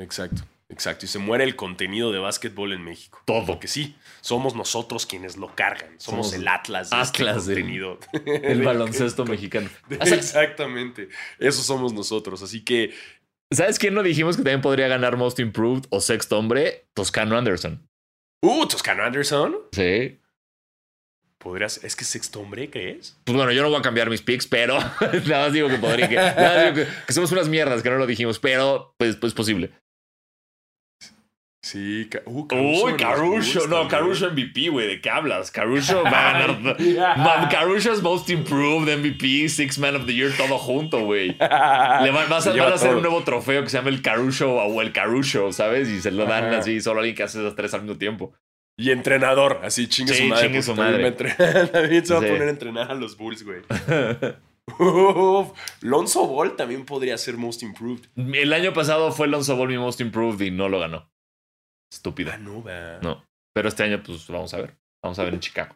Exacto, exacto. Y se muere el contenido de básquetbol en México. Todo. Porque sí, somos nosotros quienes lo cargan. Somos, Somos el Atlas de este Atlas del- contenido. El baloncesto mexicano. Exactamente. Eso somos nosotros. Así que, ¿Sabes quién no dijimos que también podría ganar Most Improved o Sexto Hombre? Toscano Anderson. uh, Toscano Anderson. Sí. Podrías, es que sexto hombre, ¿crees? Pues bueno, yo no voy a cambiar mis picks, pero nada más digo que podría. Que, nada más digo que, que somos unas mierdas, que no lo dijimos, pero pues, pues posible. Sí, Ca- uh, Uy, nos Caruso. No, güey. Caruso MVP, güey. ¿De qué hablas? Caruso va a ganar. Caruso es Most Improved, MVP, Six Man of the Year, todo junto, güey. Le van, vas a, van a hacer un nuevo trofeo que se llama el Caruso o el Caruso, ¿sabes? Y se lo dan Ajá. así solo a alguien que hace esas tres al mismo tiempo. Y entrenador, así chingue Sí, su madre. chingue su también madre. También se va Sí. a poner a entrenar a los Bulls, güey. Uf, Lonzo Ball también podría ser Most Improved. El año pasado fue Lonzo Ball mi Most Improved y no lo ganó. Estúpido. Ah, no. Pero este año, pues vamos a ver. Vamos a ver en Chicago.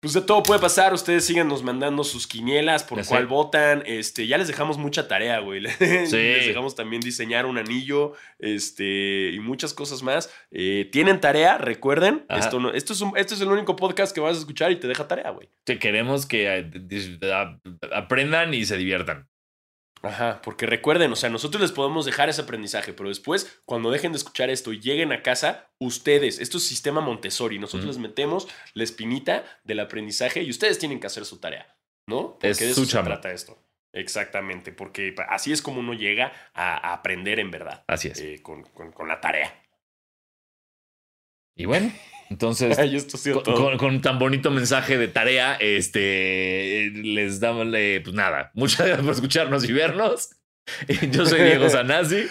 Pues de todo puede pasar. Ustedes síganos mandando sus quinielas, por sé. cuál votan. Este, ya les dejamos mucha tarea, güey. Les dejamos también diseñar un anillo, este, y muchas cosas más. Eh, Tienen tarea, recuerden. Ajá. Esto, no, esto, es un- este es el único podcast que vas a escuchar y te deja tarea, güey. Que queremos que eh, a- aprendan y se diviertan. Ajá, porque recuerden, o sea, nosotros les podemos dejar ese aprendizaje, pero después, cuando dejen de escuchar esto y lleguen a casa, ustedes, esto es sistema Montessori, nosotros les metemos la espinita del aprendizaje y ustedes tienen que hacer su tarea, ¿no? Porque Es de su eso se trata esto. Exactamente, porque así es como uno llega a, a aprender en verdad, Así es. eh, con, con- con la tarea. Y bueno, entonces, Ay, esto con, con- con tan bonito mensaje de tarea, este, les damos, pues nada, muchas gracias por escucharnos y vernos. Yo soy Diego Sanasi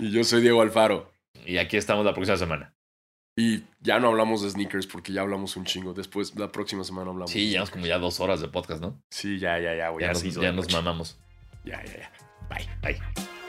Y yo soy Diego Alfaro. y aquí estamos la próxima semana. Y ya no hablamos de sneakers porque ya hablamos un chingo. Después, la próxima semana hablamos. Sí, llevamos como ya dos horas de podcast, ¿no? Sí, ya, ya, ya. Ya, nos, ya nos mamamos. Ya, ya, ya. Bye. Bye.